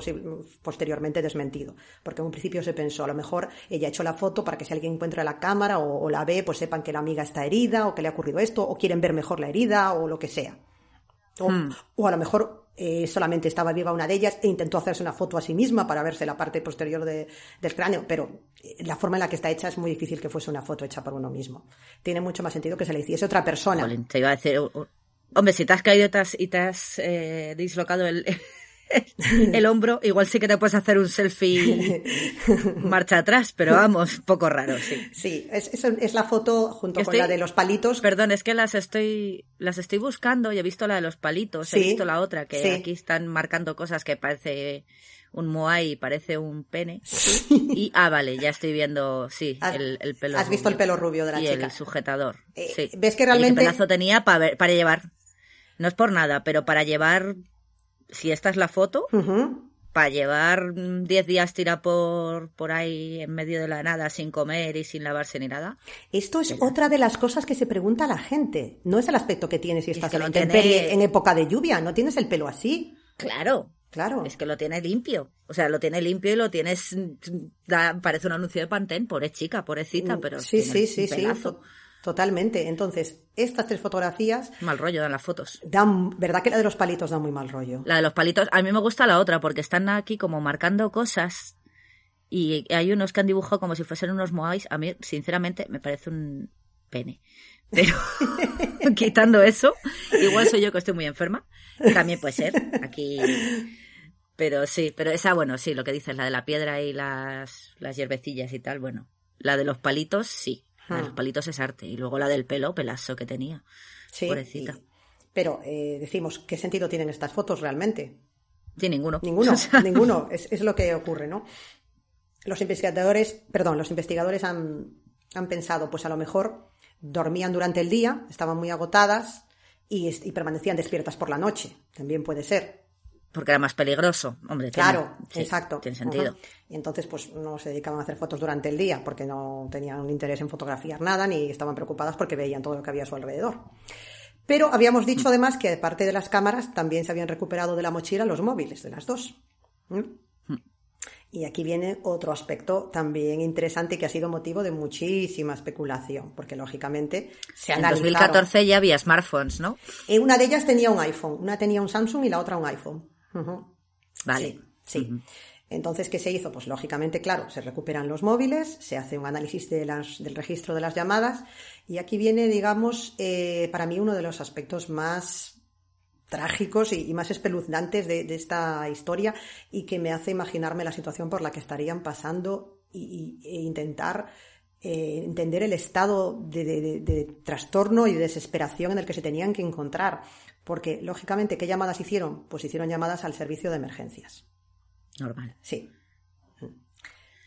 posteriormente desmentido. Porque en un principio se pensó, a lo mejor ella ha hecho la foto para que si alguien encuentra la cámara o, la ve, pues sepan que la amiga está herida o que le ha ocurrido esto, o quieren ver mejor la herida o lo que sea. o hmm. a lo mejor eh, solamente estaba viva una de ellas e intentó hacerse una foto a sí misma para verse la parte posterior del cráneo, pero eh, la forma en la que está hecha es muy difícil que fuese una foto hecha por uno mismo. Tiene mucho más sentido que se le hiciese otra persona. te iba a decir, hombre, si te has caído y eh, el, el hombro, igual sí que te puedes hacer un selfie marcha atrás, pero vamos, poco raro, sí. Sí, es, es, la foto junto con la de los palitos. Perdón, es que las estoy, las estoy buscando y he visto la de los palitos, he visto la otra, que aquí están marcando cosas que parece un moai y parece un pene. Y, ah, vale, ya estoy viendo, sí, el, el, pelo Has visto el pelo rubio de la y chica. el sujetador. Eh, sí. ¿Ves que realmente... El pedazo tenía para, para llevar, no es por nada, pero para llevar si esta es la foto, para llevar 10 días tira por, por ahí en medio de la nada sin comer y sin lavarse ni nada. Esto es otra de las cosas que se pregunta la gente. No es el aspecto que tienes si estás en en época de lluvia, no tienes el pelo así. Claro. Claro. Es que lo tiene limpio. O sea, lo tiene limpio y lo tienes. parece un anuncio de Pantene, pobre chica, pobrecita, mm, pero. Sí, sí, sí, sí. Totalmente. Entonces, estas tres fotografías. Mal rollo dan las fotos. Dan, ¿Verdad que la de los palitos da muy mal rollo? La de los palitos, a mí me gusta la otra porque están aquí como marcando cosas y hay unos que han dibujado como si fuesen unos moais. A mí, sinceramente, me parece un pene. Pero quitando eso, igual soy yo que estoy muy enferma. También puede ser. Aquí. Pero sí, pero esa, bueno, sí, lo que dices, la de la piedra y las, las hierbecillas y tal, bueno. La de los palitos, sí. La de los palitos es arte. Y luego la del pelo, pelazo que tenía. Sí. Pobrecita. Pero eh, decimos, ¿qué sentido tienen estas fotos realmente? Sí, ninguno. Ninguno, ninguno. Es, es, lo que ocurre, ¿no? Los investigadores, perdón, los investigadores han, han pensado, pues a lo mejor dormían durante el día, estaban muy agotadas y, y permanecían despiertas por la noche. También puede ser. Porque era más peligroso, hombre. Claro, exacto. Tiene sentido. Y entonces, pues no se dedicaban a hacer fotos durante el día porque no tenían interés en fotografiar nada ni estaban preocupadas porque veían todo lo que había a su alrededor. Pero habíamos dicho además que, aparte de las cámaras, también se habían recuperado de la mochila los móviles de las dos. ¿Mm? Y aquí viene otro aspecto también interesante que ha sido motivo de muchísima especulación, porque lógicamente se En 2014 ya había smartphones, ¿no? Eh, una de ellas tenía un iPhone, una tenía un Samsung y la otra un iPhone. Vale. Sí. Entonces, ¿qué se hizo? Pues lógicamente, claro, se recuperan los móviles, se hace un análisis de las, del registro de las llamadas y aquí viene, digamos, eh, para mí uno de los aspectos más trágicos y, más espeluznantes de, esta historia y que me hace imaginarme la situación por la que estarían pasando y, e intentar eh, entender el estado de, trastorno y de desesperación en el que se tenían que encontrar. Porque, lógicamente, ¿qué llamadas hicieron? Pues hicieron llamadas al servicio de emergencias. Normal. Sí.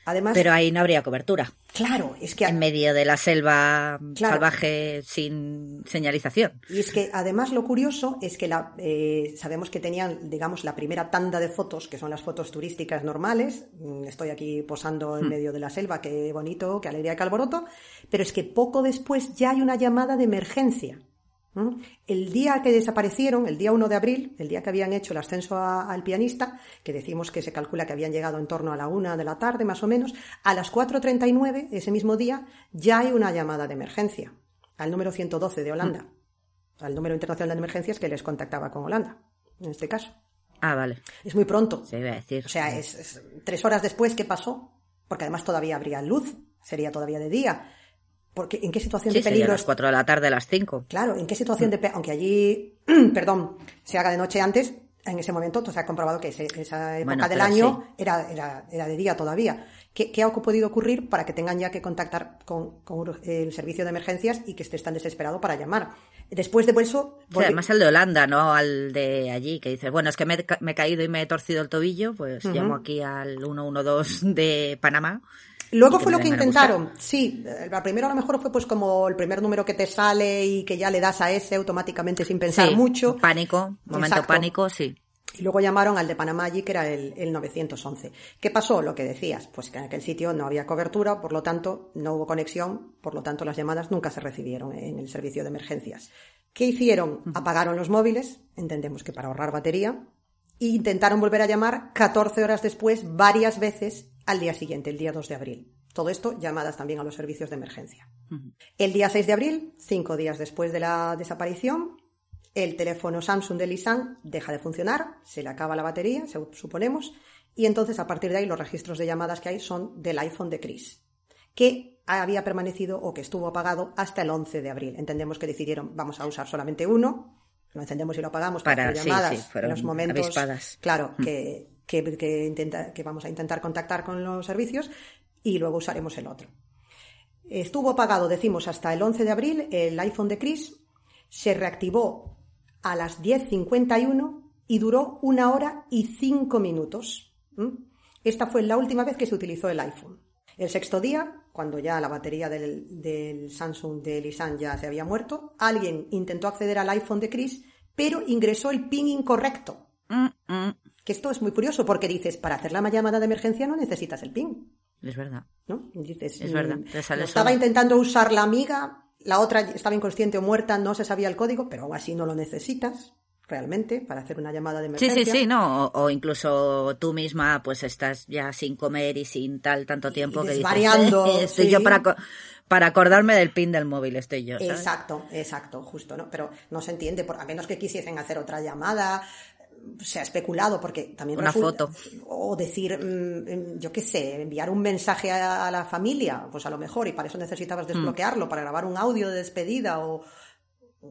Además, Pero ahí no habría cobertura. Claro, es que... En medio de la selva salvaje sin señalización. Y es que además lo curioso es que la, eh, sabemos que tenían, digamos, la primera tanda de fotos, que son las fotos turísticas normales. Mm, estoy aquí posando en hmm. medio de la selva, qué bonito, qué alegría, qué alboroto. Pero es que poco después ya hay una llamada de emergencia. El día que desaparecieron, el día 1 de abril, el día que habían hecho el ascenso al pianista, que decimos que se calcula que habían llegado en torno a la 1 de la tarde más o menos, a las 4.39, ese mismo día, ya hay una llamada de emergencia al número 112 de Holanda, al número internacional de emergencias que les contactaba con Holanda, en este caso. Ah, vale. Es muy pronto. Se iba a decir. O sea, es, es tres horas después, ¿qué pasó? Porque además todavía habría luz, sería todavía de día. Porque, ¿En qué situación Sí, de sería a peligro las 4 de la tarde, a las 5. Claro, ¿en qué situación de pe- aunque allí, perdón, se haga de noche antes, en ese momento se ha comprobado que ese- esa época Bueno, del año era, era, era de día todavía. ¿Qué, qué ha podido ocurrir para que tengan ya que contactar con, el servicio de emergencias y que esté tan desesperado para llamar? Después de eso, volvi- además el de Holanda, no al de allí, que dices, bueno, es que me, he ca- me he caído y me he torcido el tobillo, pues llamo aquí al 112 de Panamá. Luego fue lo que intentaron, sí. eh, La primera a lo mejor fue pues como el primer número que te sale y que ya le das a ese automáticamente sin pensar Sí, mucho. Pánico, momento Exacto. pánico, sí. Y luego llamaron al de Panamá allí, que era el, el 911. ¿Qué pasó? Lo que decías, pues que en aquel sitio no había cobertura, por lo tanto, no hubo conexión, por lo tanto, las llamadas nunca se recibieron en el servicio de emergencias. ¿Qué hicieron? Apagaron los móviles, entendemos que para ahorrar batería, e intentaron volver a llamar 14 horas después, varias veces, al día siguiente, el día 2 de abril. Todo esto, llamadas también a los servicios de emergencia. El día 6 de abril, cinco días después de la desaparición, el teléfono Samsung de Lisan deja de funcionar, se le acaba la batería, suponemos, y entonces a partir de ahí los registros de llamadas que hay son del iPhone de Chris, que había permanecido o que estuvo apagado hasta el 11 de abril. Entendemos que decidieron, vamos a usar solamente uno, lo encendemos y lo apagamos para, Para- hacer llamadas sí, en los momentos, avispadas. claro, que, que, intenta- que vamos a intentar contactar con los servicios y luego usaremos el otro. Estuvo apagado, decimos, hasta el 11 de abril el iPhone de Chris, se reactivó a las 10.51 y duró una hora y cinco minutos. Esta fue la última vez que se utilizó el iPhone. El sexto día, cuando ya la batería del, del Samsung de Lisan ya se había muerto, alguien intentó acceder al iPhone de Chris, pero ingresó el PIN incorrecto. Mm, mm, Que esto es muy curioso porque dices, para hacer la llamada de emergencia no necesitas el PIN. Es verdad. ¿no? Dices, Es verdad, mm, te sale lo estaba intentando usar la amiga, la otra estaba inconsciente o muerta, no se sabía el código, pero aún así no lo necesitas realmente para hacer una llamada de Sí, emergencia. sí, sí, no. O, o incluso tú misma, pues estás ya sin comer y sin tal tanto tiempo que dices, desvariando, "Eh, estoy sí. yo para, para acordarme del pin del móvil, estoy yo. ¿sabes? Exacto, exacto, justo, ¿no? Pero no se entiende, por, a menos que quisiesen hacer otra llamada, se ha especulado, porque también Una resulta- foto. O decir, mm, mm, yo qué sé, enviar un mensaje a, la familia, pues a lo mejor, y para eso Mm. necesitabas desbloquearlo, para grabar un audio de despedida o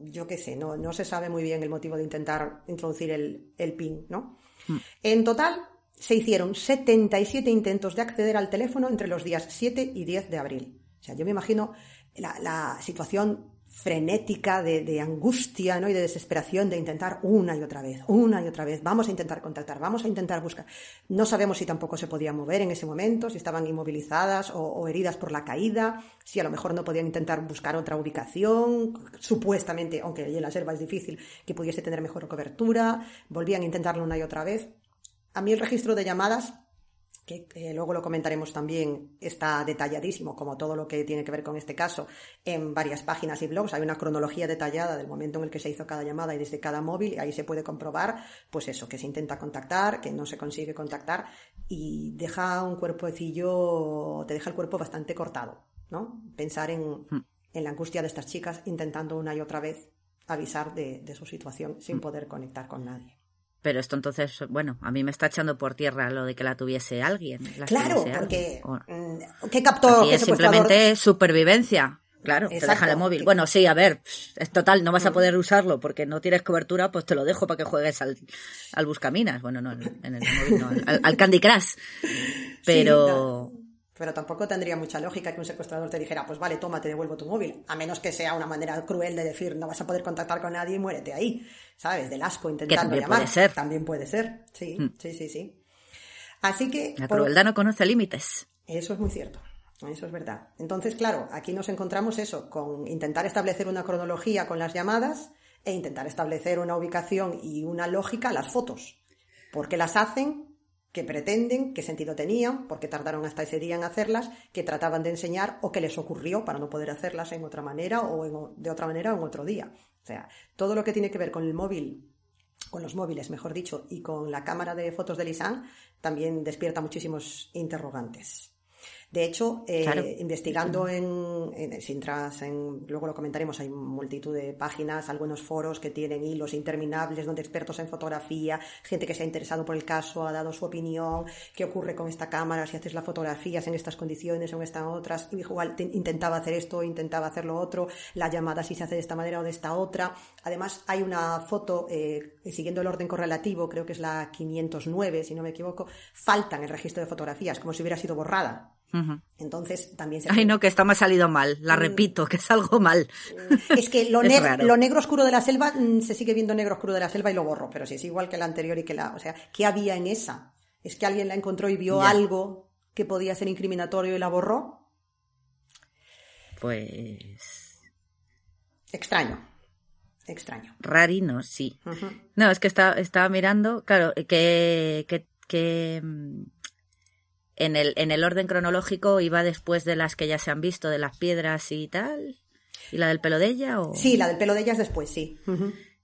yo qué sé, no, no se sabe muy bien el motivo de intentar introducir el, el PIN, ¿no? Mm. En total, se hicieron 77 intentos de acceder al teléfono entre los días 7 y 10 de abril. O sea, yo me imagino la, la situación frenética de, angustia ¿no? y de desesperación de intentar una y otra vez, una y otra vez, vamos a intentar contactar, vamos a intentar buscar. No sabemos si tampoco se podían mover en ese momento, si estaban inmovilizadas o, o heridas por la caída, si a lo mejor no podían intentar buscar otra ubicación, supuestamente, aunque en la selva es difícil, que pudiese tener mejor cobertura, volvían a intentarlo una y otra vez. A mí el registro de llamadas que eh, luego lo comentaremos también, está detalladísimo, como todo lo que tiene que ver con este caso, en varias páginas y blogs. Hay una cronología detallada del momento en el que se hizo cada llamada y desde cada móvil, y ahí se puede comprobar, pues eso, que se intenta contactar, que no se consigue contactar, y deja un cuerpecillo, te deja el cuerpo bastante cortado, ¿no? Pensar en, en la angustia de estas chicas intentando una y otra vez avisar de, de su situación sin poder conectar con nadie. Pero esto entonces, bueno, a mí me está echando por tierra lo de que la tuviese alguien. la Claro, tuviese porque alguien. Mm, ¿qué captó? Aquí es simplemente supervivencia. Claro, te dejan el móvil. Bueno, sí, a ver, es total, no vas a poder usarlo porque no tienes cobertura, pues te lo dejo para que juegues al, al Buscaminas. Bueno, no, en, en el móvil no, al, al Candy Crush. Pero, Sí, no. Pero tampoco tendría mucha lógica que un secuestrador te dijera, pues vale, toma, te devuelvo tu móvil. A menos que sea una manera cruel de decir, no vas a poder contactar con nadie y muérete ahí. ¿Sabes? Del asco intentando también llamar. puede ser. También puede ser. Sí, sí, sí, sí. Así que. la por- crueldad no conoce límites. Eso es muy cierto. Eso es verdad. Entonces, claro, aquí nos encontramos eso, con intentar establecer una cronología con las llamadas e intentar establecer una ubicación y una lógica a las fotos. ¿Por qué las hacen? ¿Qué pretenden? ¿Qué sentido tenían? ¿Por qué tardaron hasta ese día en hacerlas? ¿Qué trataban de enseñar? ¿O qué les ocurrió para no poder hacerlas en otra manera o en- de otra manera o en otro día? O sea, todo lo que tiene que ver con el móvil con los móviles, mejor dicho, y con la cámara de fotos de Lisan, también despierta muchísimos interrogantes. De hecho, eh, investigando en, en, si entras en, luego lo comentaremos, hay multitud de páginas, algunos foros que tienen hilos interminables donde expertos en fotografía, gente que se ha interesado por el caso, ha dado su opinión, qué ocurre con esta cámara, si haces las fotografías en estas condiciones o en estas otras, y igual intentaba hacer esto, intentaba hacer lo otro, la llamada si se hace de esta manera o de esta otra. Además, hay una foto, eh, siguiendo el orden correlativo, creo que es la 509, si no me equivoco, falta en el registro de fotografías, como si hubiera sido borrada. Entonces también se... Ay, no, que esto me ha salido mal, la mm. repito, que es algo mal. Mm, es que lo, lo, negro oscuro de la selva mm, se sigue viendo negro oscuro de la selva y lo borro, pero si es igual que la anterior y que la... O sea, ¿qué había en esa? ¿Es que alguien la encontró y vio algo que podía ser incriminatorio y la borró? Pues... Extraño. Extraño. Rarino, sí. No, es que estaba, mirando, claro, que, que, que en el, en el orden cronológico iba después de las que ya se han visto, de las piedras y tal. ¿Y la del pelo de ella? O... Sí, la del pelo de ella es después, sí.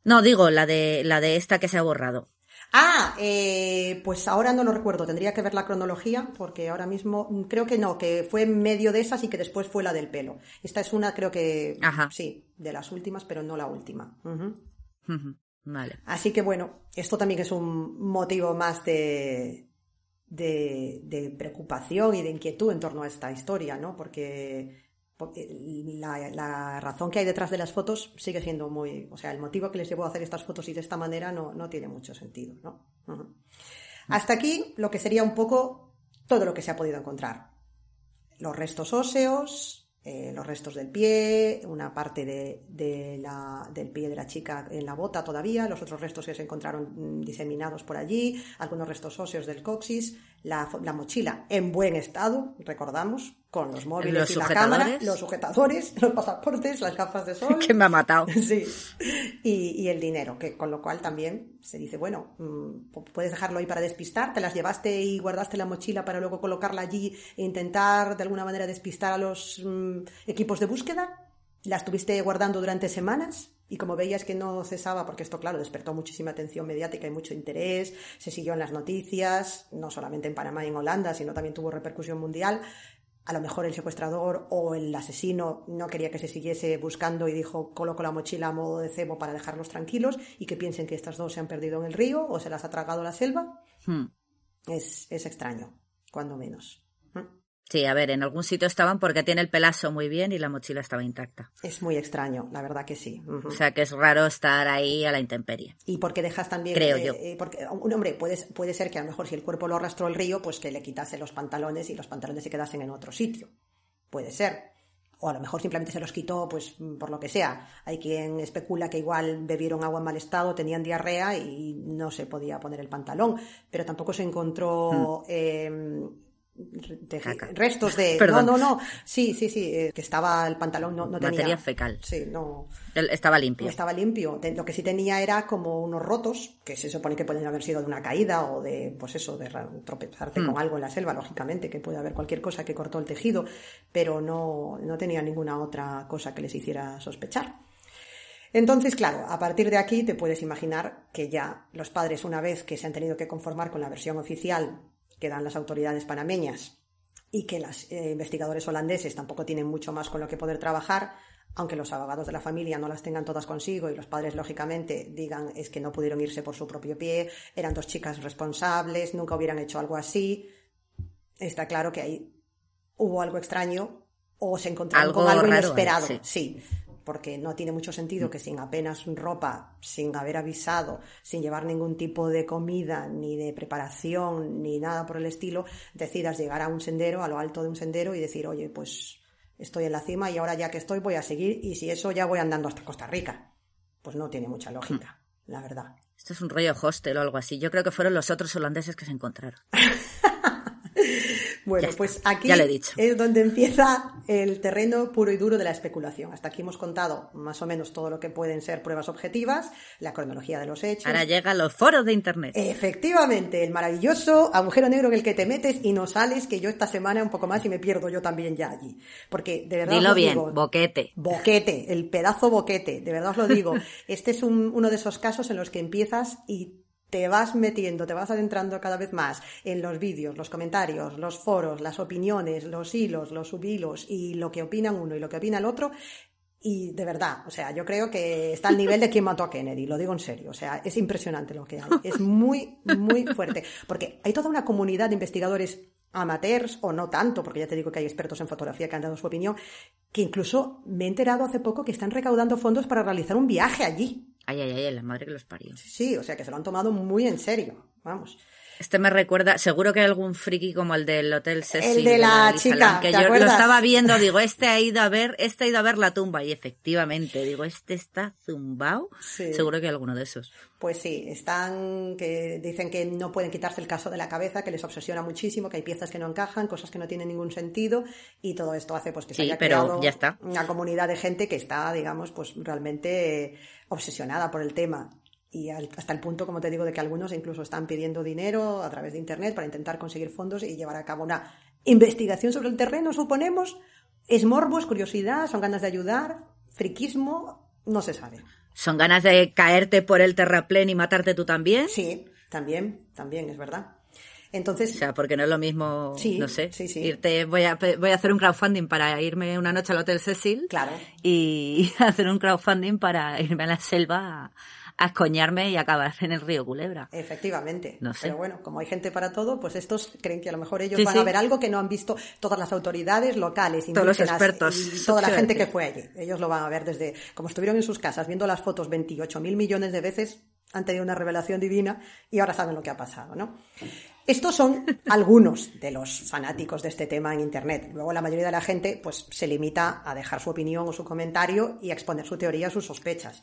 No, digo, la de, la de esta que se ha borrado. Ah, eh, pues ahora no lo recuerdo, tendría que ver la cronología, porque ahora mismo creo que no, que fue en medio de esas y que después fue la del pelo. Esta es una, creo que sí, de las últimas, pero no la última. Vale. Así que bueno, esto también es un motivo más de, de, preocupación y de inquietud en torno a esta historia, ¿no? Porque, la, razón que hay detrás de las fotos sigue siendo muy, o sea, el motivo que les llevó a hacer estas fotos y de esta manera no, no tiene mucho sentido, ¿no? Hasta aquí lo que sería un poco todo lo que se ha podido encontrar. Los restos óseos, eh, los restos del pie, una parte de, la, del pie de la chica en la bota todavía, los otros restos que se encontraron mm, diseminados por allí, algunos restos óseos del coxis, la, mochila en buen estado, recordamos, con los móviles y la cámara, los sujetadores, los pasaportes, las gafas de sol. que me ha matado. Sí. Y, el dinero, que con lo cual también se dice, bueno, mm, puedes dejarlo ahí para despistar, te las llevaste y guardaste la mochila para luego colocarla allí e intentar de alguna manera despistar a los mm, equipos de búsqueda. ¿La estuviste guardando durante semanas? Y como veías que no cesaba, porque esto, claro, despertó muchísima atención mediática y mucho interés, se siguió en las noticias, no solamente en Panamá y en Holanda, sino también tuvo repercusión mundial. A lo mejor el secuestrador o el asesino no quería que se siguiese buscando y dijo, coloco la mochila a modo de cebo para dejarlos tranquilos y que piensen que estas dos se han perdido en el río o se las ha tragado la selva. Hmm. Es, es extraño, cuando menos. Sí, a ver, en algún sitio estaban porque tiene el pelazo muy bien y la mochila estaba intacta. Es muy extraño, la verdad que sí. O sea que es raro estar ahí a la intemperie. Y porque dejas también. Creo yo. Eh, porque, un hombre, puede, puede ser que a lo mejor si el cuerpo lo arrastró el río, pues que le quitase los pantalones y los pantalones se quedasen en otro sitio. Puede ser. O a lo mejor simplemente se los quitó, pues por lo que sea. Hay quien especula que igual bebieron agua en mal estado, tenían diarrea y no se podía poner el pantalón. Pero tampoco se encontró. Hmm. Restos de no no no. Sí sí sí eh, que estaba el pantalón no, no tenía materia fecal. Sí no. Estaba limpio. Estaba limpio. Lo que sí tenía era como unos rotos que se supone que pueden haber sido de una caída o de pues eso de tropezarte con hmm. algo en la selva lógicamente que puede haber cualquier cosa que cortó el tejido pero no no tenía ninguna otra cosa que les hiciera sospechar. Entonces, claro, a partir de aquí te puedes imaginar que ya los padres, una vez que se han tenido que conformar con la versión oficial que dan las autoridades panameñas y que los eh, investigadores holandeses tampoco tienen mucho más con lo que poder trabajar, aunque los abogados de la familia no las tengan todas consigo y los padres, lógicamente, digan es que no pudieron irse por su propio pie, eran dos chicas responsables, nunca hubieran hecho algo así, está claro que ahí hubo algo extraño o se encontraron con algo inesperado. sí porque no tiene mucho sentido mm. que sin apenas ropa, sin haber avisado, sin llevar ningún tipo de comida, ni de preparación, ni nada por el estilo, decidas llegar a un sendero, a lo alto de un sendero y decir, oye, pues estoy en la cima y ahora ya que estoy voy a seguir y si eso ya voy andando hasta Costa Rica. Pues no tiene mucha lógica, mm. la verdad. Esto es un rollo hostel o algo así. Yo creo que fueron los otros holandeses que se encontraron. Bueno, pues aquí es donde empieza el terreno puro y duro de la especulación. Hasta aquí hemos contado más o menos todo lo que pueden ser pruebas objetivas, la cronología de los hechos. Ahora llegan los foros de Internet. Efectivamente, el maravilloso agujero negro en el que te metes y no sales, que yo esta semana un poco más y me pierdo yo también ya allí. Porque de verdad... Dilo bien, boquete. Boquete, el pedazo boquete, de verdad os lo digo. Este es uno de esos casos en los que empiezas y te vas metiendo, te vas adentrando cada vez más en los vídeos, los comentarios, los foros, las opiniones, los hilos, los subhilos y lo que opinan uno y lo que opina el otro, y de verdad, o sea, yo creo que está al nivel de quien mató a Kennedy, lo digo en serio. O sea, es impresionante lo que hay. Es muy, muy fuerte. Porque hay toda una comunidad de investigadores amateurs, o no tanto, porque ya te digo que hay expertos en fotografía que han dado su opinión, que incluso me he enterado hace poco que están recaudando fondos para realizar un viaje allí. Ay, ay, ay, la madre que los parió. Sí, o sea, que se lo han tomado muy en serio. Vamos. Este me recuerda, seguro que hay algún friki como el del Hotel Cecil. El de la chica, que ¿te yo lo estaba viendo, digo, este ha ido a ver, este ha ido a ver la tumba y efectivamente, digo, este está zumbao. Sí. Seguro que hay alguno de esos. Pues sí, están que dicen que no pueden quitarse el caso de la cabeza, que les obsesiona muchísimo, que hay piezas que no encajan, cosas que no tienen ningún sentido y todo esto hace pues que se haya pero creado ya está. una comunidad de gente que está, digamos, pues realmente eh, obsesionada por el tema. Y hasta el punto, como te digo, de que algunos incluso están pidiendo dinero a través de Internet para intentar conseguir fondos y llevar a cabo una investigación sobre el terreno, suponemos. Es morbo, es curiosidad, son ganas de ayudar, friquismo, no se sabe. ¿Son ganas de caerte por el terraplén y matarte tú también? Sí, también, también, es verdad. Entonces, O sea, porque no es lo mismo, Sí, no sé, sí, sí. irte, voy a, voy a hacer un crowdfunding para irme una noche al Hotel Cecil claro, y hacer un crowdfunding para irme a la selva a, a escoñarme y acabar en el río Culebra. efectivamente. No sé. Pero bueno, como hay gente para todo, pues estos creen que a lo mejor ellos Sí, van sí. a ver algo que no han visto todas las autoridades locales, Todos los expertos, y toda la gente que fue allí. Ellos lo van a ver desde, como estuvieron en sus casas viendo las fotos 28 mil millones de veces, han tenido una revelación divina y ahora saben lo que ha pasado, ¿no? Estos son algunos de los fanáticos de este tema en Internet. Luego la mayoría de la gente pues, se limita a dejar su opinión o su comentario y a exponer su teoría, sus sospechas.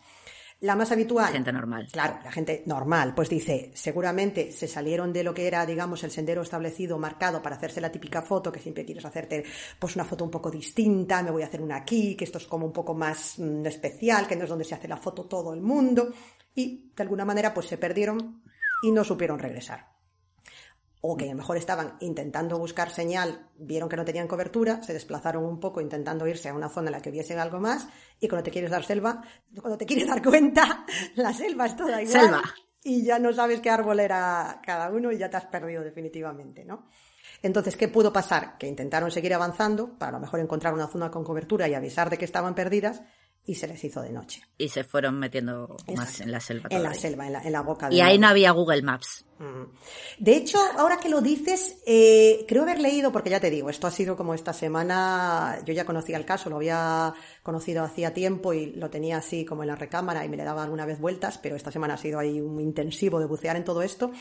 La más habitual. Gente normal. Claro, la gente normal, pues dice, seguramente se salieron de lo que era, digamos, el sendero establecido, marcado para hacerse la típica foto, que siempre quieres hacerte, pues una foto un poco distinta, me voy a hacer una aquí, que esto es como un poco más mm, especial, que no es donde se hace la foto todo el mundo, y de alguna manera pues se perdieron y no supieron regresar o que a lo mejor estaban intentando buscar señal, vieron que no tenían cobertura, se desplazaron un poco intentando irse a una zona en la que viesen algo más, y cuando te quieres dar selva, cuando te quieres dar cuenta, la selva es toda igual. Selva. Y ya no sabes qué árbol era cada uno y ya te has perdido definitivamente, ¿no? Entonces, ¿qué pudo pasar? Que intentaron seguir avanzando para a lo mejor encontrar una zona con cobertura y avisar de que estaban perdidas, y se les hizo de noche. Y se fueron metiendo más Exacto. en la selva. En la todavía. selva, en la, en la boca Y ahí no había Google Maps. Mm. De hecho, ahora que lo dices, eh, creo haber leído, porque ya te digo, esto ha sido como esta semana, yo ya conocía el caso, lo había conocido hacía tiempo y lo tenía así como en la recámara y me le daba alguna vez vueltas, pero esta semana ha sido ahí un intensivo de bucear en todo esto.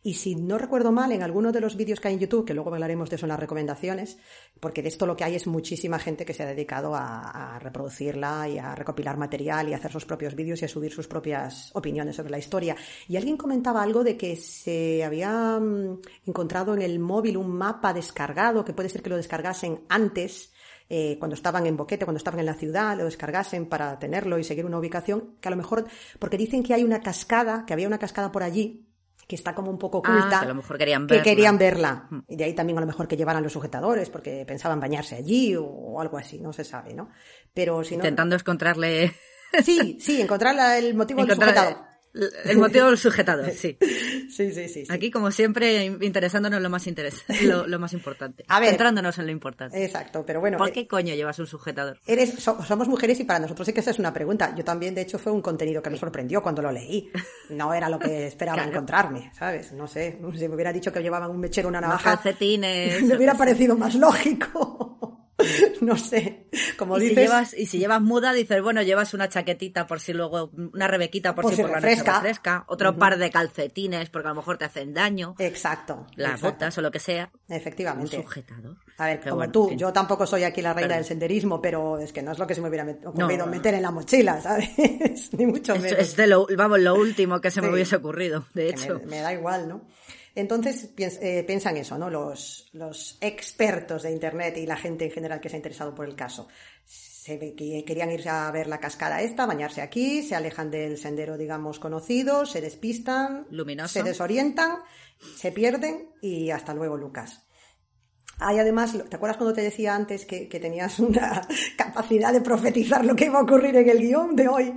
Y si no recuerdo mal, en alguno de los vídeos que hay en YouTube, que luego hablaremos de eso en las recomendaciones, porque de esto lo que hay es muchísima gente que se ha dedicado a, reproducirla y a recopilar material y a hacer sus propios vídeos y a subir sus propias opiniones sobre la historia. Y alguien comentaba algo de que se había mm, encontrado en el móvil un mapa descargado, que puede ser que lo descargasen antes, eh, cuando estaban en Boquete, cuando estaban en la ciudad, lo descargasen para tenerlo y seguir una ubicación, que a lo mejor, porque dicen que hay una cascada, que había una cascada por allí, que está como un poco Ah, oculta. que a lo mejor querían que verla. querían verla. Y de ahí también a lo mejor que llevaran los sujetadores, porque pensaban bañarse allí o, algo así, no se sabe, ¿no? Pero si no. Intentando encontrarle Sí, sí, encontrar el motivo del sujetador. El motivo del sujetador, sí. Sí, sí, sí. sí. Aquí, como siempre, interesándonos lo más interes lo, lo más importante. A ver. Centrándonos en lo importante. Exacto, pero bueno. ¿Por eh, qué coño llevas un sujetador? Eres, so- somos mujeres y para nosotros sí que esa es una pregunta. Yo también, de hecho, fue un contenido que me sorprendió cuando lo leí. No era lo que esperaba Claro. encontrarme, ¿sabes? No sé, si me hubiera dicho que llevaban un mechero, una navaja, calcetines. me hubiera parecido más lógico. No sé, como y, si dices, llevas, y si llevas muda, dices, bueno, llevas una chaquetita por si luego, una rebequita por, si por la noche refresca, otro par de calcetines porque a lo mejor te hacen daño, exacto, las exacto, botas o lo que sea. Un efectivamente. sujetador. A ver, Pero como bueno, tú, en yo tampoco soy aquí la reina del senderismo, pero es que no es lo que se me hubiera ocurrido No. meter en la mochila, ¿sabes? Ni mucho menos. es de lo, vamos, lo último que se me hubiese ocurrido, de hecho. me, me da igual, ¿no? Entonces eh, piensan eso, ¿no? Los, los expertos de Internet y la gente en general que se ha interesado por el caso. Se ve que querían irse a ver la cascada esta, bañarse aquí, se alejan del sendero, digamos, conocido, se despistan, Luminoso. se desorientan, se pierden y hasta luego, Lucas. Hay además, ¿te acuerdas cuando te decía antes que, tenías una capacidad de profetizar lo que iba a ocurrir en el guion de hoy?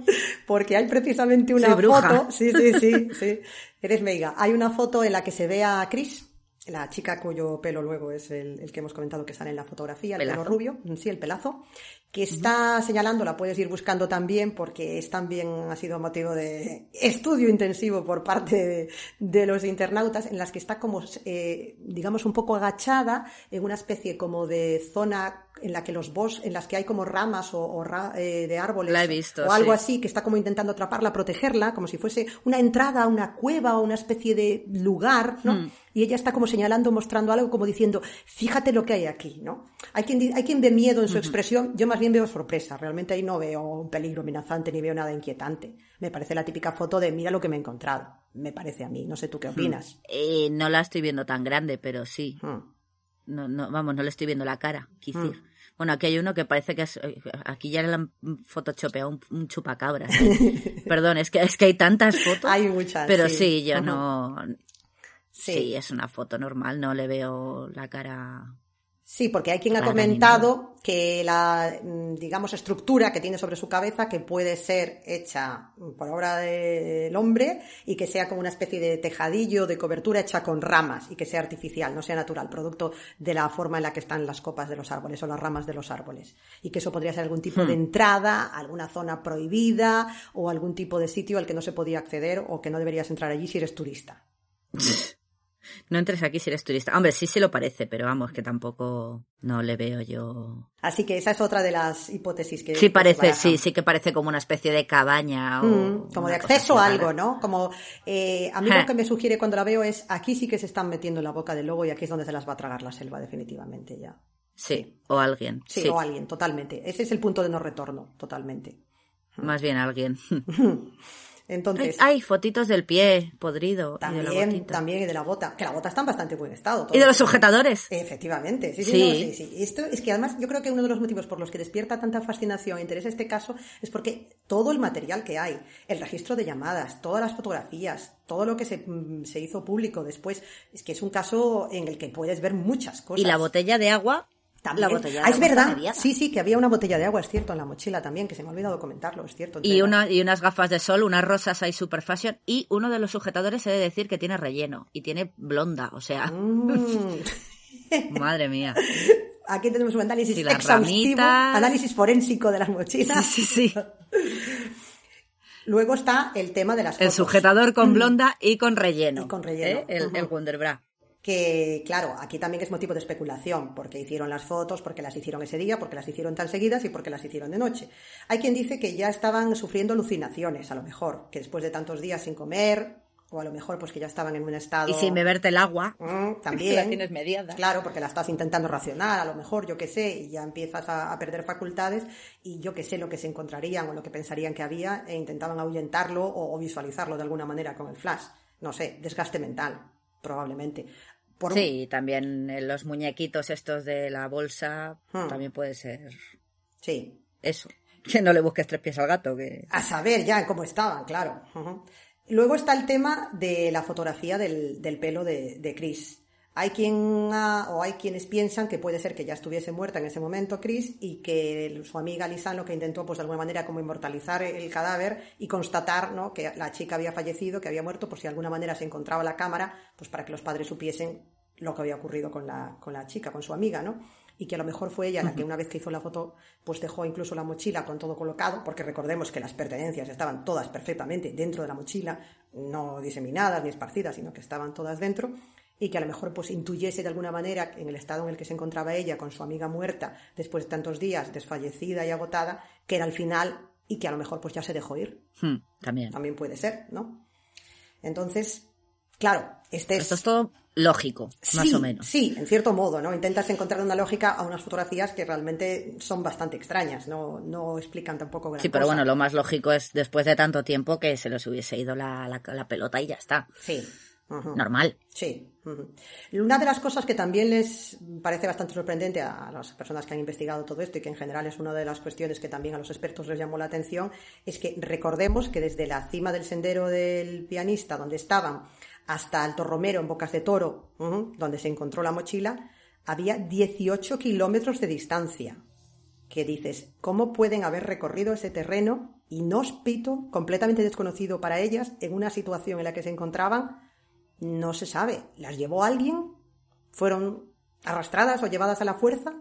Porque hay precisamente una foto. Sí, sí, sí, sí. Eres meiga. Hay una foto en la que se ve a Chris, la chica cuyo pelo luego es el, que hemos comentado que sale en la fotografía, el pelo rubio, sí, el pelazo, que está señalando, la puedes ir buscando también porque es también ha sido motivo de estudio intensivo por parte de, los internautas en las que está como eh, digamos un poco agachada en una especie como de zona en la que los bosques, en las que hay como ramas o, eh, de árboles o algo así que está como intentando atraparla, protegerla, como si fuese una entrada, una cueva o una especie de lugar, ¿no? Hmm. Y ella está como señalando, mostrando algo, como diciendo, fíjate lo que hay aquí, ¿no? Hay quien, hay quien ve miedo en su expresión, yo más bien veo sorpresa. Realmente ahí no veo un peligro amenazante ni veo nada inquietante. Me parece la típica foto de mira lo que me he encontrado. Me parece a mí. No sé tú qué hmm. opinas. Eh, no la estoy viendo tan grande, pero sí. Hmm. No, no, vamos, no le estoy viendo la cara, quizás. Bueno, aquí hay uno que parece que es. Eh, aquí ya le han photoshopeado un, un chupacabra. Perdón, es que, es que hay tantas fotos. Hay muchas. Pero sí, yo no. sí, es una foto normal, no le veo la cara Sí, porque hay quien ha comentado que la, mm, digamos, estructura que tiene sobre su cabeza, que puede ser hecha por obra del hombre y que sea como una especie de tejadillo de cobertura hecha con ramas y que sea artificial, no sea natural, producto de la forma en la que están las copas de los árboles o las ramas de los árboles. Y que eso podría ser algún tipo de hmm. entrada, alguna zona prohibida o algún tipo de sitio al que no se podía acceder o que no deberías entrar allí si eres turista. No entres aquí si eres turista. Hombre, sí se lo parece, pero vamos, que tampoco no le veo yo. Así que esa es otra de las hipótesis que. Sí, parece, sí, sí que parece como una especie de cabaña o. Mm, como de acceso a algo, ¿no? Como. Eh, a mí lo que me sugiere cuando la veo es aquí sí que se están metiendo en la boca del lobo y aquí es donde se las va a tragar la selva, definitivamente ya. Sí, o alguien. Sí, o alguien, totalmente. Ese es el punto de no retorno, totalmente. Más bien alguien. Entonces, hay fotitos del pie podrido. También, y de la también y de la bota. Que la bota está en bastante buen estado. Y de los sujetadores. Efectivamente, sí, sí, sí. Esto es que además yo creo que uno de los motivos por los que despierta tanta fascinación e interés este caso es porque todo el material que hay, el registro de llamadas, todas las fotografías, todo lo que se, mm, se hizo público después, es que es un caso en el que puedes ver muchas cosas. Y la botella de agua la botella ah, es verdad. Sí, sí, que había una botella de agua, es cierto, en la mochila también, que se me ha olvidado comentarlo, es cierto. Y, una, y unas gafas de sol, unas rosas ahí super fashion. Y uno de los sujetadores he de decir que tiene relleno y tiene blonda, o sea. Mm. Madre mía. Aquí tenemos un análisis exhaustivo, análisis forénsico de las mochilas. Sí, sí. Luego está el tema de las fotos. El sujetador con blonda y con relleno. Y con relleno. ¿eh? El, el Wonderbra que claro, aquí también es motivo de especulación, porque hicieron las fotos, porque las hicieron ese día, porque las hicieron tan seguidas y porque las hicieron de noche. Hay quien dice que ya estaban sufriendo alucinaciones, a lo mejor, que después de tantos días sin comer, o a lo mejor pues que ya estaban en un estado... Y sin beberte el agua. Mm, también. la tienes mediada. Claro, porque la estás intentando racionar, a lo mejor, yo qué sé, y ya empiezas a, perder facultades y yo qué sé lo que se encontrarían o lo que pensarían que había e intentaban ahuyentarlo o visualizarlo de alguna manera con el flash. No sé, desgaste mental probablemente. Sí, también los muñequitos estos de la bolsa hmm. también puede ser. Sí. Eso. Que no le busques tres pies al gato. Que... A saber ya cómo estaban, claro. Luego está el tema de la fotografía del, pelo de, de Chris. Hay quien o hay quienes piensan que puede ser que ya estuviese muerta en ese momento Chris y que su amiga Lisan lo que intentó pues de alguna manera como inmortalizar el cadáver y constatar ¿no? que la chica había fallecido, que había muerto, por si de alguna manera se encontraba la cámara, pues para que los padres supiesen lo que había ocurrido con la, con la chica, con su amiga, ¿no? Y que a lo mejor fue ella la que una vez que hizo la foto, pues dejó incluso la mochila con todo colocado, porque recordemos que las pertenencias estaban todas perfectamente dentro de la mochila, no diseminadas ni esparcidas, sino que estaban todas dentro, y que a lo mejor pues intuyese de alguna manera en el estado en el que se encontraba ella con su amiga muerta después de tantos días, desfallecida y agotada, que era el final y que a lo mejor pues ya se dejó ir. Hmm, también. También puede ser, ¿no? Entonces, claro, este Esto es todo lógico, más o menos. Sí, en cierto modo, ¿no? Intentas encontrar una lógica a unas fotografías que realmente son bastante extrañas, no, no explican tampoco gran Sí, pero bueno, lo más lógico es después de tanto tiempo que se les hubiese ido la, la, pelota y ya está. Sí. Normal. Sí. Una de las cosas que también les parece bastante sorprendente a las personas que han investigado todo esto y que en general es una de las cuestiones que también a los expertos les llamó la atención es que recordemos que desde la cima del sendero del pianista donde estaban hasta Alto Romero, en Bocas de Toro, donde se encontró la mochila, había 18 kilómetros de distancia. Que dices, ¿cómo pueden haber recorrido ese terreno inhóspito, completamente desconocido para ellas, en una situación en la que se encontraban? No se sabe. ¿Las llevó alguien? ¿Fueron arrastradas o llevadas a la fuerza?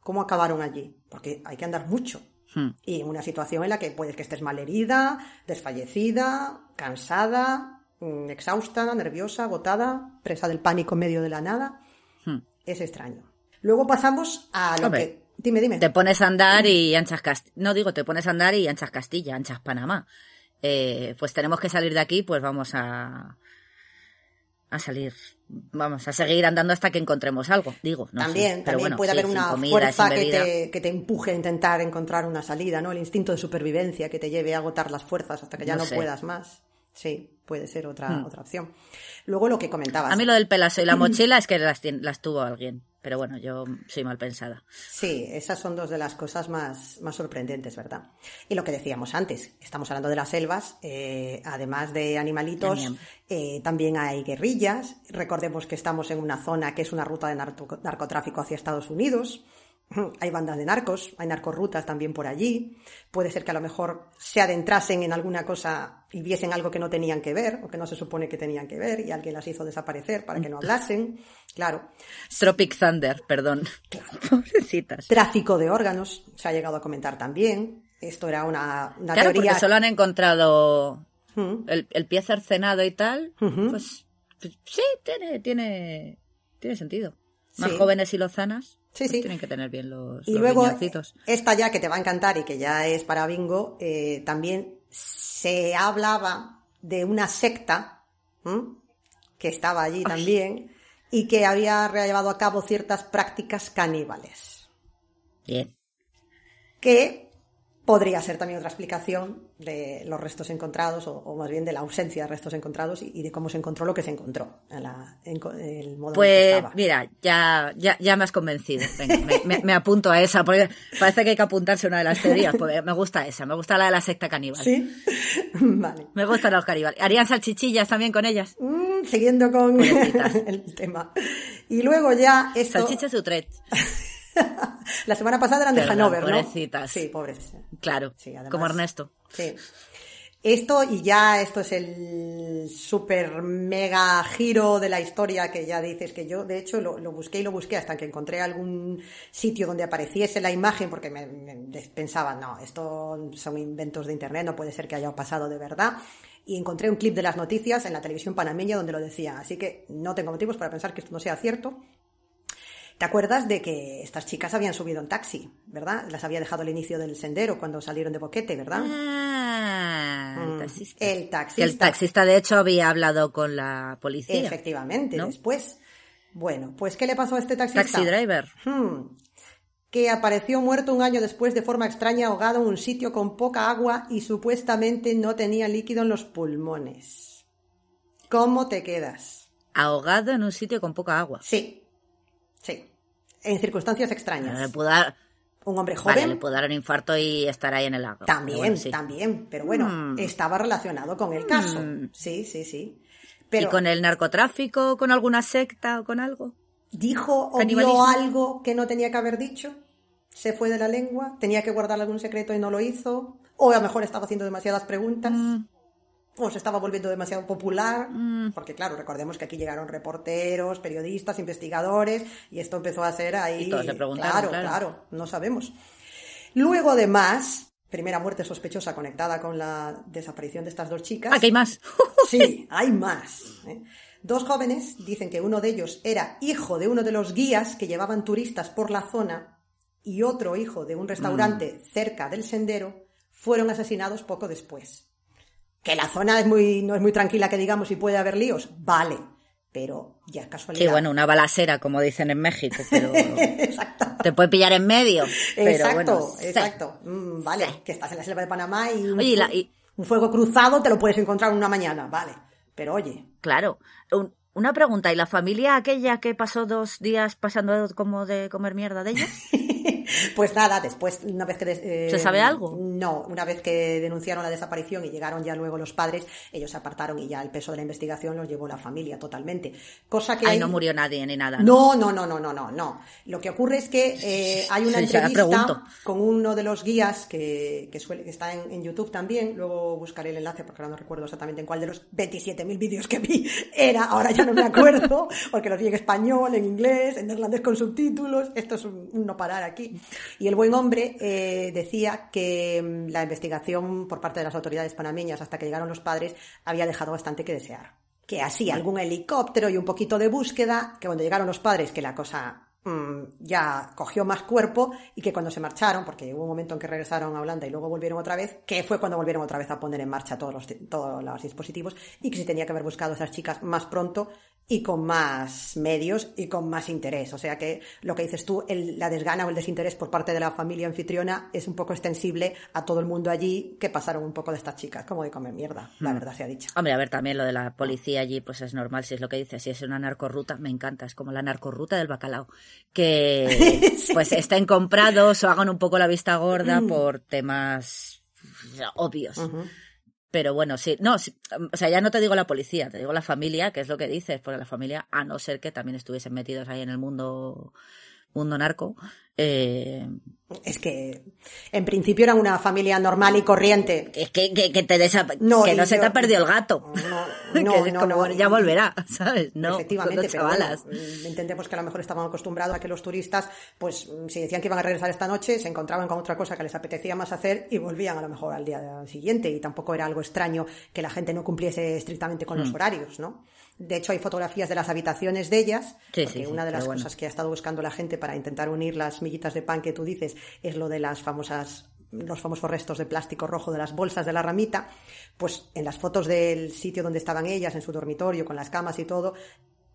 ¿Cómo acabaron allí? Porque hay que andar mucho. Hmm. Y en una situación en la que puedes que estés malherida, desfallecida, cansada, mm, exhausta, nerviosa, agotada, presa del pánico en medio de la nada. Hmm. Es extraño. Luego pasamos a lo Hombre, que... Dime, dime. Te pones a andar y anchas Castilla. No digo, te pones a andar y anchas Castilla, anchas Panamá. Eh, pues tenemos que salir de aquí, pues vamos a. a salir. Vamos a seguir andando hasta que encontremos algo, digo. No sé. también, Pero también bueno, puede sí, haber una comida, fuerza que te, que te empuje a intentar encontrar una salida, ¿no? El instinto de supervivencia que te lleve a agotar las fuerzas hasta que ya No no, sé. puedas más. Sí, puede ser otra, Hmm. otra opción. Luego lo que comentabas. A mí lo del pelazo y la mochila es que las, las tuvo alguien. Pero bueno, yo soy mal pensada. Sí, esas son dos de las cosas más, más sorprendentes, ¿verdad? Y lo que decíamos antes, estamos hablando de las selvas, eh, además de animalitos, También. eh, también hay guerrillas. Recordemos que estamos en una zona que es una ruta de narco- narcotráfico hacia Estados Unidos. Hay bandas de narcos, hay narcorrutas también por allí. Puede ser que a lo mejor se adentrasen en alguna cosa y viesen algo que no tenían que ver o que no se supone que tenían que ver y alguien las hizo desaparecer para que no hablasen. Claro. Tropic Thunder, perdón. Pobrecitas. Tráfico de órganos, se ha llegado a comentar también. Esto era una, una Claro, teoría. porque solo han encontrado Mm, el, el pie cercenado y tal. Pues, pues sí, tiene, tiene, tiene sentido. Más Sí. jóvenes y lozanas. Sí, sí. Tienen que tener bien los, Y los luego, riñoncitos. esta ya que te va a encantar y que ya es para bingo, eh, también se hablaba de una secta ¿m? que estaba allí también y que había llevado a cabo ciertas prácticas caníbales. Bien. que podría ser también otra explicación de los restos encontrados, o, o más bien de la ausencia de restos encontrados y, y de cómo se encontró lo que se encontró, en la, en co- el modo en que Pues estaba. mira, ya, ya, ya me has convencido. Venga, me, me- me apunto a esa, porque parece que hay que apuntarse a una de las teorías, porque me gusta esa, me gusta la de la secta caníbal. ¿Sí? vale. Me gustan los caníbales. ¿Harían salchichillas también con ellas? Mm, siguiendo con el tema. Y luego ya esto... Salchichas Utrecht. La semana pasada eran de Perdón, Hanover, ¿no? pobrecitas. Sí, pobres. Claro, Sí, además- como Ernesto. Sí. Esto, y ya esto es el super mega giro de la historia que ya dices que yo, de hecho, lo, lo busqué y lo busqué hasta que encontré algún sitio donde apareciese la imagen, porque me, me pensaba, no, esto son inventos de internet, no puede ser que haya pasado de verdad. Y encontré un clip de las noticias en la televisión panameña donde lo decía, así que no tengo motivos para pensar que esto no sea cierto. ¿Te acuerdas de que estas chicas habían subido en taxi, verdad? Las había dejado al inicio del sendero cuando salieron de boquete, ¿verdad? Ah, el Mm, taxista. el Que el taxista. taxista, de hecho, había hablado con la policía. Efectivamente, ¿no? después. Bueno, pues ¿qué le pasó a este taxista? Taxi driver. Hmm. Que apareció muerto un año después de forma extraña ahogado en un sitio con poca agua y supuestamente no tenía líquido en los pulmones. ¿Cómo te quedas? Ahogado en un sitio con poca agua. Sí, sí. En circunstancias Le extrañas. pudo dar, Un hombre vale, joven le pudo dar un infarto y estar ahí en el agua. También, Pero bueno, sí. también, pero bueno, Mm. estaba relacionado con el caso. Mm. Sí, sí, sí. ¿Y con el narcotráfico, con alguna secta o con algo? dijo o vio algo que no tenía que haber dicho, se fue de la lengua, tenía que guardar algún secreto y no lo hizo, o a lo mejor estaba haciendo demasiadas preguntas, Mm. O se estaba volviendo demasiado popular, Mm. porque claro, recordemos que aquí llegaron reporteros, periodistas, investigadores, y esto empezó a ser ahí... Y todos le preguntaron, claro, claro. claro, no sabemos. Luego, además, primera muerte sospechosa conectada con la desaparición de estas dos chicas. Ah, que hay más. Sí, hay más. ¿eh? Dos jóvenes dicen que uno de ellos era hijo de uno de los guías que llevaban turistas por la zona y otro hijo de un restaurante Mm. cerca del sendero fueron asesinados poco después. Que la zona es muy, no es muy tranquila, que digamos, y puede haber líos, vale, pero ya es casualidad. Sí, bueno, una balacera, como dicen en México, pero exacto. te puede pillar en medio. Pero exacto, bueno, sí. exacto. Mm, vale, que estás en la selva de Panamá y un, Oye, y la- fu- y- un fuego cruzado te lo puedes encontrar en una mañana, vale. Pero oye, Claro. Un- una pregunta, ¿y la familia aquella que pasó dos días pasando como de comer mierda de ellos? pues nada, después, una vez que... Eh, ¿Se sabe algo? No, una vez que denunciaron la desaparición y llegaron ya luego los padres, ellos se apartaron y ya el peso de la investigación los llevó la familia totalmente. Cosa que... Ahí no murió nadie ni nada. No, no, no, no, no, no. no. Lo que ocurre es que eh, hay una entrevista con uno de los guías que, que, suele, que está en, YouTube también, luego buscaré el enlace porque ahora no recuerdo exactamente en cuál de los 27.000 vídeos que vi era, ahora ya no me acuerdo, porque los vi en español, en inglés, en neerlandés con subtítulos, esto es un, no parar aquí. Y el buen hombre eh, decía que mm, la investigación por parte de las autoridades panameñas hasta que llegaron los padres había dejado bastante que desear. Que así algún helicóptero y un poquito de búsqueda, que cuando llegaron los padres, que la cosa mm, ya cogió más cuerpo y que cuando se marcharon, porque hubo un momento en que regresaron a Holanda y luego volvieron otra vez, que fue cuando volvieron otra vez a poner en marcha todos los, todos los dispositivos y que se tenía que haber buscado a esas chicas más pronto y con más medios y con más interés. O sea que lo que dices tú, el, la desgana o el desinterés por parte de la familia anfitriona es un poco extensible a todo el mundo allí que pasaron un poco de estas chicas, como de comer mierda, la mm. verdad se ha dicho. Hombre, a ver, también lo de la policía allí, pues es normal, si es lo que dices, si es una narcorruta, me encanta, es como la narcorruta del bacalao, que pues estén comprados o hagan un poco la vista gorda mm. por temas obvios. Pero bueno, sí, no, o sea, ya no te digo la policía, te digo la familia, que es lo que dices, porque la familia, a no ser que también estuviesen metidos ahí en el mundo, mundo narco, eh, es que en principio era una familia normal y corriente. Es que, que, te no, que no se te ha perdido el gato. No, no, no, ya volverá, ¿sabes? No, efectivamente, pero mm, entendemos que a lo mejor estaban acostumbrados a que los turistas, pues si decían que iban a regresar esta noche, se encontraban con otra cosa que les apetecía más hacer y volvían a lo mejor al día siguiente. Y tampoco era algo extraño que la gente no cumpliese estrictamente con los mm. horarios, ¿no? De hecho, hay fotografías de las habitaciones de ellas, porque una de las cosas que ha estado buscando la gente para intentar unir las miguitas de pan que tú dices es lo de las famosas los famosos restos de plástico rojo de las bolsas de la ramita, pues en las fotos del sitio donde estaban ellas, en su dormitorio, con las camas y todo,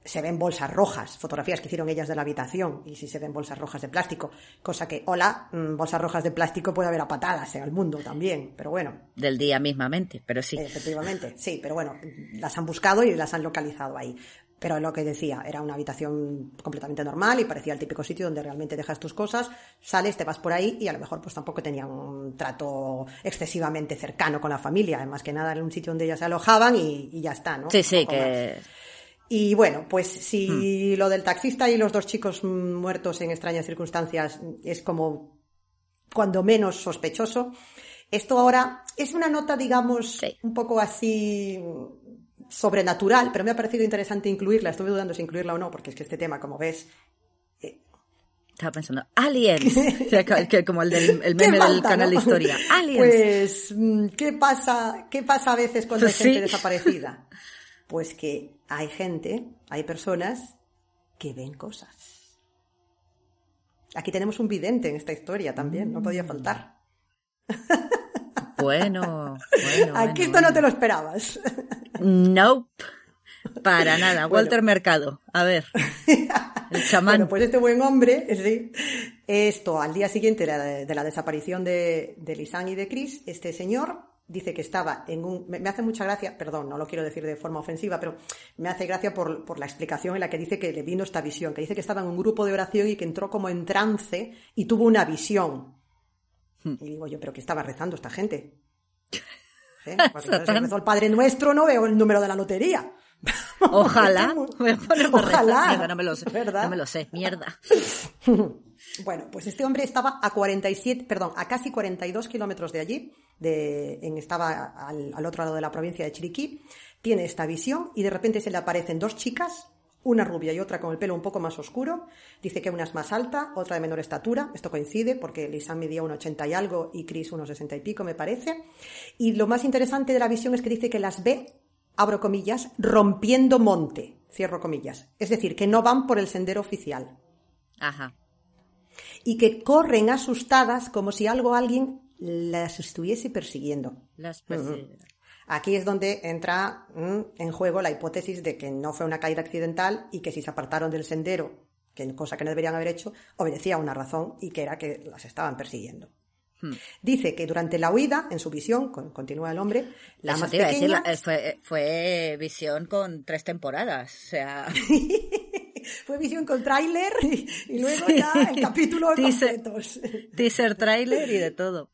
se ven bolsas rojas, fotografías que hicieron ellas de la habitación, y sí se ven bolsas rojas de plástico, cosa que, hola, mm, bolsas rojas de plástico puede haber a patadas en el mundo también, pero bueno. Del día mismamente, pero sí. Efectivamente, sí, pero bueno, las han buscado y las han localizado ahí. Pero lo que decía, era una habitación completamente normal y parecía el típico sitio donde realmente dejas tus cosas, sales, te vas por ahí y a lo mejor pues tampoco tenía un trato excesivamente cercano con la familia. Además que nada, era un sitio donde ellas se alojaban y, ya está, ¿no? Sí, sí, que... Y bueno, pues si hmm. lo del taxista y los dos chicos muertos en extrañas circunstancias es como cuando menos sospechoso, esto ahora es una nota, digamos, un poco así sobrenatural, pero me ha parecido interesante incluirla. Estuve dudando si incluirla o no, porque es que este tema, como ves, eh, estaba pensando, aliens, como el, del, el meme del canal de historia, aliens. Pues, mm, ¿qué pasa, qué pasa a veces cuando hay gente desaparecida? Pues que hay gente, hay personas que ven cosas. Aquí tenemos un vidente en esta historia también, no podía faltar. Bueno, bueno. Aquí esto no te lo esperabas. Nope. Para nada. Walter Mercado. A ver. El chamán. Bueno, pues este buen hombre, sí. Esto, al día siguiente de la, desaparición de, de Lisan y de Chris, este señor dice que estaba en un... Me, hace mucha gracia, perdón, no lo quiero decir de forma ofensiva, pero me hace gracia por, por, la explicación en la que dice que le vino esta visión, que dice que estaba en un grupo de oración y que entró como en trance y tuvo una visión. Hmm. Y digo yo, pero ¿qué estaba rezando esta gente? ¿Eh? rezó el Padre Nuestro, no veo el número de la lotería. Ojalá. Ojalá. no me lo sé. No me lo sé. Mierda. Bueno, pues este hombre estaba a 47, perdón, a casi 42 kilómetros de allí, de, en, estaba al, al, otro lado de la provincia de Chiriquí, tiene esta visión y de repente se le aparecen dos chicas, una rubia y otra con el pelo un poco más oscuro. Dice que una es más alta, otra de menor estatura. Esto coincide porque Lisa medía un 80 y algo y Chris unos 60 y pico, me parece. Y lo más interesante de la visión es que dice que las ve, abro comillas, rompiendo monte, cierro comillas. Es decir, que no van por el sendero oficial. Ajá y que corren asustadas como si algo alguien las estuviese persiguiendo. Las Aquí es donde entra mm, en juego la hipótesis de que no fue una caída accidental y que si se apartaron del sendero, que cosa que no deberían haber hecho, obedecía a una razón y que era que las estaban persiguiendo. Hmm. Dice que durante la huida, en su visión, continúa el hombre, la más pequeña... fue, fue visión con tres temporadas, o sea... fue visión con tráiler y, luego ya el capítulo teaser, teaser, tráiler y de todo.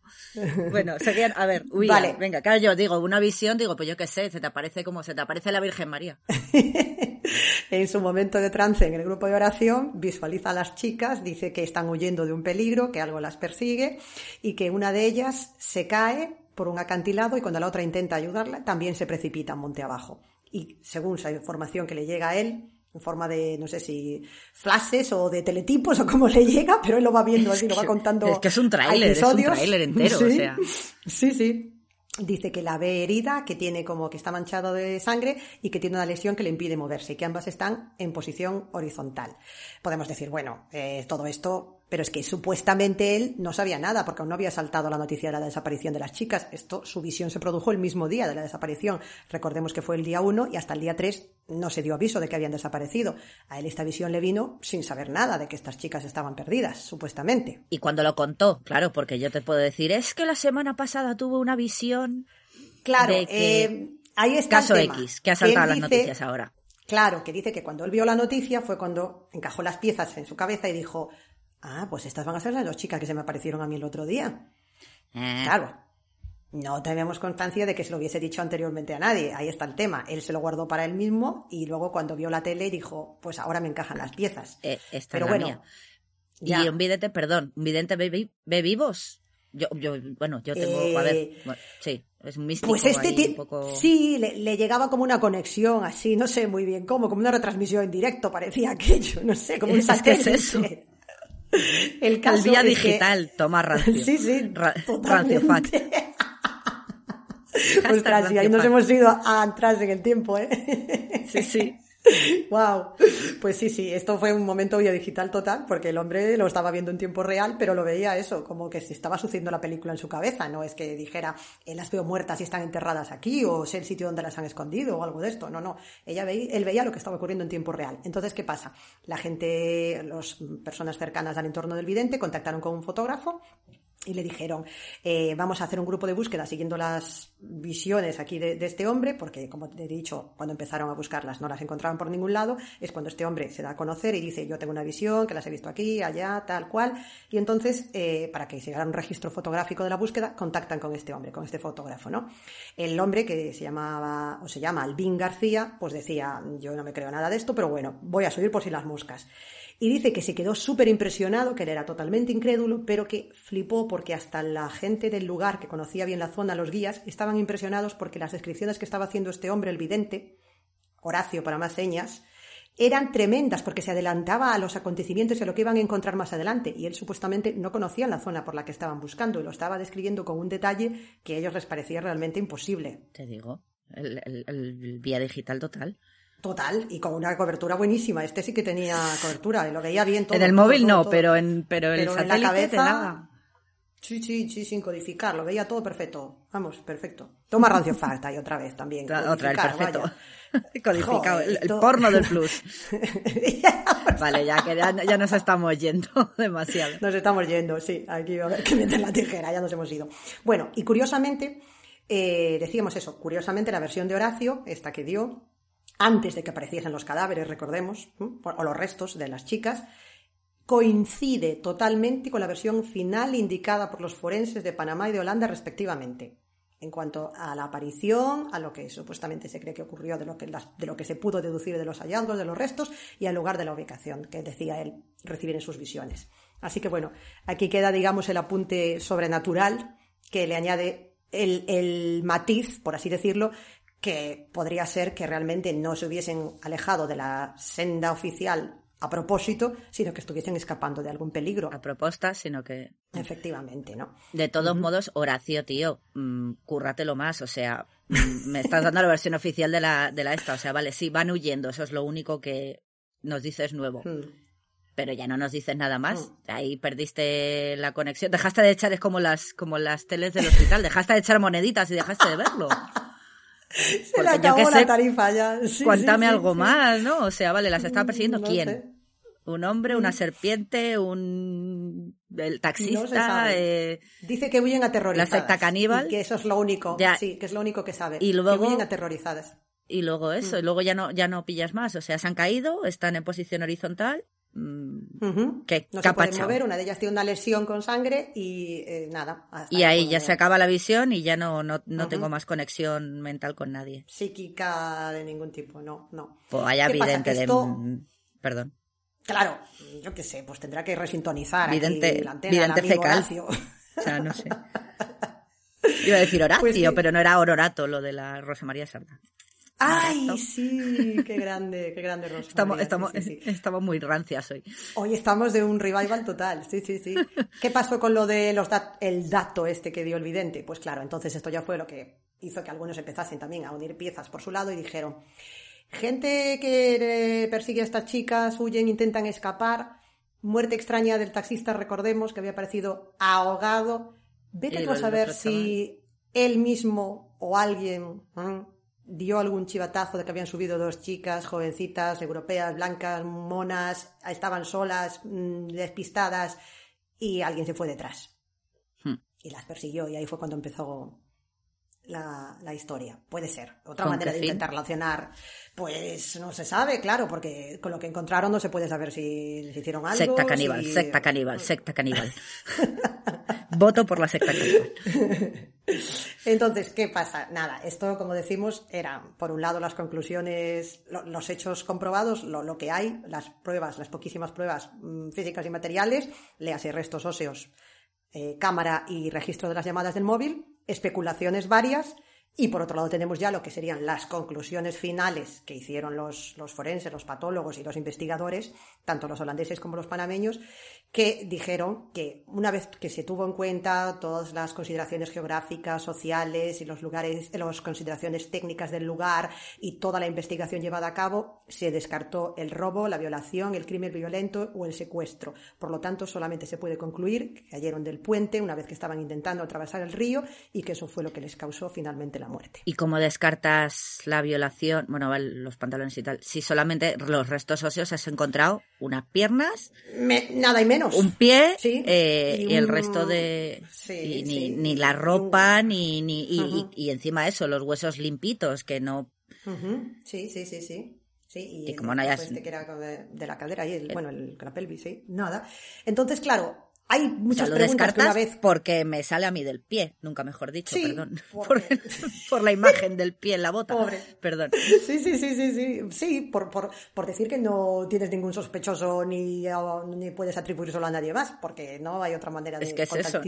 Bueno, seguían, a ver, uy, vale. venga, claro, yo digo, una visión, digo, pues yo qué sé, se te aparece como se te aparece la Virgen María. en su momento de trance en el grupo de oración, visualiza a las chicas, dice que están huyendo de un peligro, que algo las persigue y que una de ellas se cae por un acantilado y cuando la otra intenta ayudarla, también se precipita monte abajo. Y según esa información que le llega a él, en forma de, no sé si flashes o de teletipos o cómo le llega, pero él lo va viendo así, lo va contando. Es que es un tráiler, es un tráiler entero, sí, o sea. Sí, sí. Dice que la ve herida, que tiene como que está manchado de sangre y que tiene una lesión que le impide moverse y que ambas están en posición horizontal. Podemos decir, bueno, eh, todo esto pero es que supuestamente él no sabía nada porque aún no había saltado la noticia de la desaparición de las chicas. Esto, su visión se produjo el mismo día de la desaparición. Recordemos que fue el día 1 y hasta el día 3 no se dio aviso de que habían desaparecido. A él esta visión le vino sin saber nada de que estas chicas estaban perdidas, supuestamente. Y cuando lo contó, claro, porque yo te puedo decir, es que la semana pasada tuvo una visión. Claro, eh, ahí está. Caso X, que ha saltado las noticias ahora. Claro, que dice que cuando él vio la noticia fue cuando encajó las piezas en su cabeza y dijo, Ah, pues estas van a ser las dos chicas que se me aparecieron a mí el otro día. Eh. Claro. No tenemos constancia de que se lo hubiese dicho anteriormente a nadie. Ahí está el tema. Él se lo guardó para él mismo y luego cuando vio la tele dijo, pues ahora me encajan las piezas. Eh, Pero bueno. Y un vidente, perdón, un vidente ve, vivos. Yo, yo, bueno, yo tengo, a ver, eh, sí, es un místico Pues este un poco... sí, le, llegaba como una conexión así, no sé muy bien cómo, como una retransmisión en directo parecía aquello, no sé, como un satélite. Es eso? El, caso vía digital, toma rancio. Sí, sí. rancio fact. Ostras, y ahí nos hemos ido atrás en el tiempo, ¿eh? Sí, sí. Wow. Pues sí, sí, esto fue un momento biodigital total, porque el hombre lo estaba viendo en tiempo real, pero lo veía eso, como que se estaba sucediendo la película en su cabeza, no es que dijera, eh, las veo muertas y están enterradas aquí, o sé el sitio donde las han escondido, o algo de esto. No, no. Ella veía, él veía lo que estaba ocurriendo en tiempo real. Entonces, ¿qué pasa? La gente, las personas cercanas al entorno del vidente contactaron con un fotógrafo y le dijeron, eh, vamos a hacer un grupo de búsqueda siguiendo las visiones aquí de, este hombre, porque como te he dicho, cuando empezaron a buscarlas no las encontraban por ningún lado, es cuando este hombre se da a conocer y dice, yo tengo una visión, que las he visto aquí, allá, tal cual, y entonces, eh, para que se haga un registro fotográfico de la búsqueda, contactan con este hombre, con este fotógrafo, ¿no? El hombre que se llamaba, o se llama Albín García, pues decía, yo no me creo nada de esto, pero bueno, voy a subir por si las moscas. Y dice que se quedó súper impresionado, que él era totalmente incrédulo, pero que flipó porque hasta la gente del lugar que conocía bien la zona, los guías, estaban impresionados porque las descripciones que estaba haciendo este hombre, el vidente, Horacio para más señas, eran tremendas porque se adelantaba a los acontecimientos y a lo que iban a encontrar más adelante. Y él supuestamente no conocía la zona por la que estaban buscando y lo estaba describiendo con un detalle que a ellos les parecía realmente imposible. Te digo, el, el vía digital total. Total, y con una cobertura buenísima. Este sí que tenía cobertura, y lo veía bien todo. En el móvil no, pero en pero, el satélite en la cabeza, Sí, sí, sí, sin codificar, lo veía todo perfecto. Vamos, perfecto. Toma rancio falta y otra vez también. Otra, el perfecto. Codificado, el, porno del plus. vale, ya que ya, nos estamos yendo demasiado. Nos estamos yendo, sí. Aquí a ver que meter la tijera, ya nos hemos ido. Bueno, y curiosamente, eh, decíamos eso, curiosamente la versión de Horacio, esta que dio, antes de que apareciesen los cadáveres, recordemos, o los restos de las chicas, coincide totalmente con la versión final indicada por los forenses de Panamá y de Holanda respectivamente. En cuanto a la aparición, a lo que supuestamente se cree que ocurrió, de lo que, de lo que se pudo deducir de los hallazgos, de los restos, y al lugar de la ubicación que decía él recibir en sus visiones. Así que bueno, aquí queda, digamos, el apunte sobrenatural que le añade el, el matiz, por así decirlo, que podría ser que realmente no se hubiesen alejado de la senda oficial a propósito, sino que estuviesen escapando de algún peligro. A propuesta, sino que... Efectivamente, ¿no? De todos modos, Horacio, tío, mmm, cúrratelo más, o sea, mm, me estás dando la versión oficial de la, de la esta, o sea, vale, sí, van huyendo, eso es lo único que nos dices nuevo. Hmm. Pero ya no nos dices nada más. Hmm. Ahí perdiste la conexión. Dejaste de echar, es como las, como las teles del hospital, dejaste de echar moneditas y dejaste de verlo. Se le acabó la tarifa ya. cuéntame algo más, ¿no? O sea, vale, las estaba persiguiendo quién. Un hombre, una mm. serpiente, un el taxista. Eh... Dice que huyen aterrorizadas. La secta caníbal. que eso es lo único. Sí, que es lo único que sabe. Y luego. Que huyen aterrorizadas. y luego eso, y luego ya no, ya no pillas más. O sea, se han caído, están en posición horizontal. Mm, que No se pueden capachao. mover, una de ellas tiene una lesión con sangre y eh, nada. Y ahí ya se acaba la visión y ya no, no, no tengo más conexión mental con nadie. Psíquica de ningún tipo, no, no. Pues vaya ¿Qué pasa? vidente Que de... esto- mm, Perdón. Claro, yo qué sé, pues tendrá que resintonizar Vidente- aquí la antena vidente fecal. Horacio. O sea, no sé. Iba a decir Horacio, Pues sí. pero no era Honorato lo de la Rosa María Sarda. ¡Ay, sí! ¡Qué grande, qué grande Rosa Estamos, María, estamos, sí, sí. estamos muy rancias hoy. Hoy estamos de un revival total, sí, sí, sí. ¿Qué pasó con lo de los dat- el dato este que dio el vidente? Pues claro, entonces esto ya fue lo que hizo que algunos empezasen también a unir piezas por su lado y dijeron, gente que eh, persigue a estas chicas, huyen, intentan escapar, muerte extraña del taxista, recordemos que había aparecido ahogado. Vete tú a saber si él mismo o alguien ¿eh? Dio algún chivatazo de que habían subido dos chicas jovencitas, europeas, blancas, monas, estaban solas, mm, despistadas, y alguien se fue detrás. Hmm. Y las persiguió, y ahí fue cuando empezó la, la historia. Puede ser. Otra ¿Con manera de intentar relacionar, pues no se sabe, claro, porque con lo que encontraron no se puede saber si les hicieron algo. Secta caníbal, si- secta caníbal, secta caníbal. Voto por la secta caníbal. Entonces, ¿qué pasa? Nada, esto, como decimos, eran, por un lado, las conclusiones, lo- los hechos comprobados, lo, lo que hay, las pruebas, las poquísimas pruebas mm, físicas y materiales, léase restos óseos, eh, cámara y registro de las llamadas del móvil, especulaciones varias, y por otro lado tenemos ya lo que serían las conclusiones finales que hicieron los, los forenses, los patólogos y los investigadores, tanto los holandeses como los panameños, que dijeron que una vez que se tuvo en cuenta todas las consideraciones geográficas, sociales y los lugares, las consideraciones técnicas del lugar y toda la investigación llevada a cabo, se descartó el robo, la violación, el crimen violento o el secuestro. Por lo tanto, solamente se puede concluir que cayeron del puente una vez que estaban intentando atravesar el río y que eso fue lo que les causó finalmente la muerte. ¿Y cómo descartas la violación? Bueno, los pantalones y tal. Si solamente los restos óseos has encontrado unas piernas, Me- nada y menos. un pie Sí, eh, y y, el resto de... sí, y ni, sí, ni y- la un- ropa, ni... ni y, encima eso, los huesos limpitos, que no... Ujú, Sí, sí, sí, sí. Sí, y, Y el como no hayas- este que era de, de la cadera y el, bueno, el, la pelvis, sí, nada. Entonces, claro, hay O sea, muchas lo preguntas que descartas una vez porque me sale a mí del pie, nunca mejor dicho, Sí, perdón. Por, por la imagen del pie en la bota. Pobre. Perdón. Sí, sí, sí, sí, sí, sí, por, por, por decir que no tienes ningún sospechoso ni, ni puedes atribuírselo a nadie más, porque no hay otra manera de Es que es eso.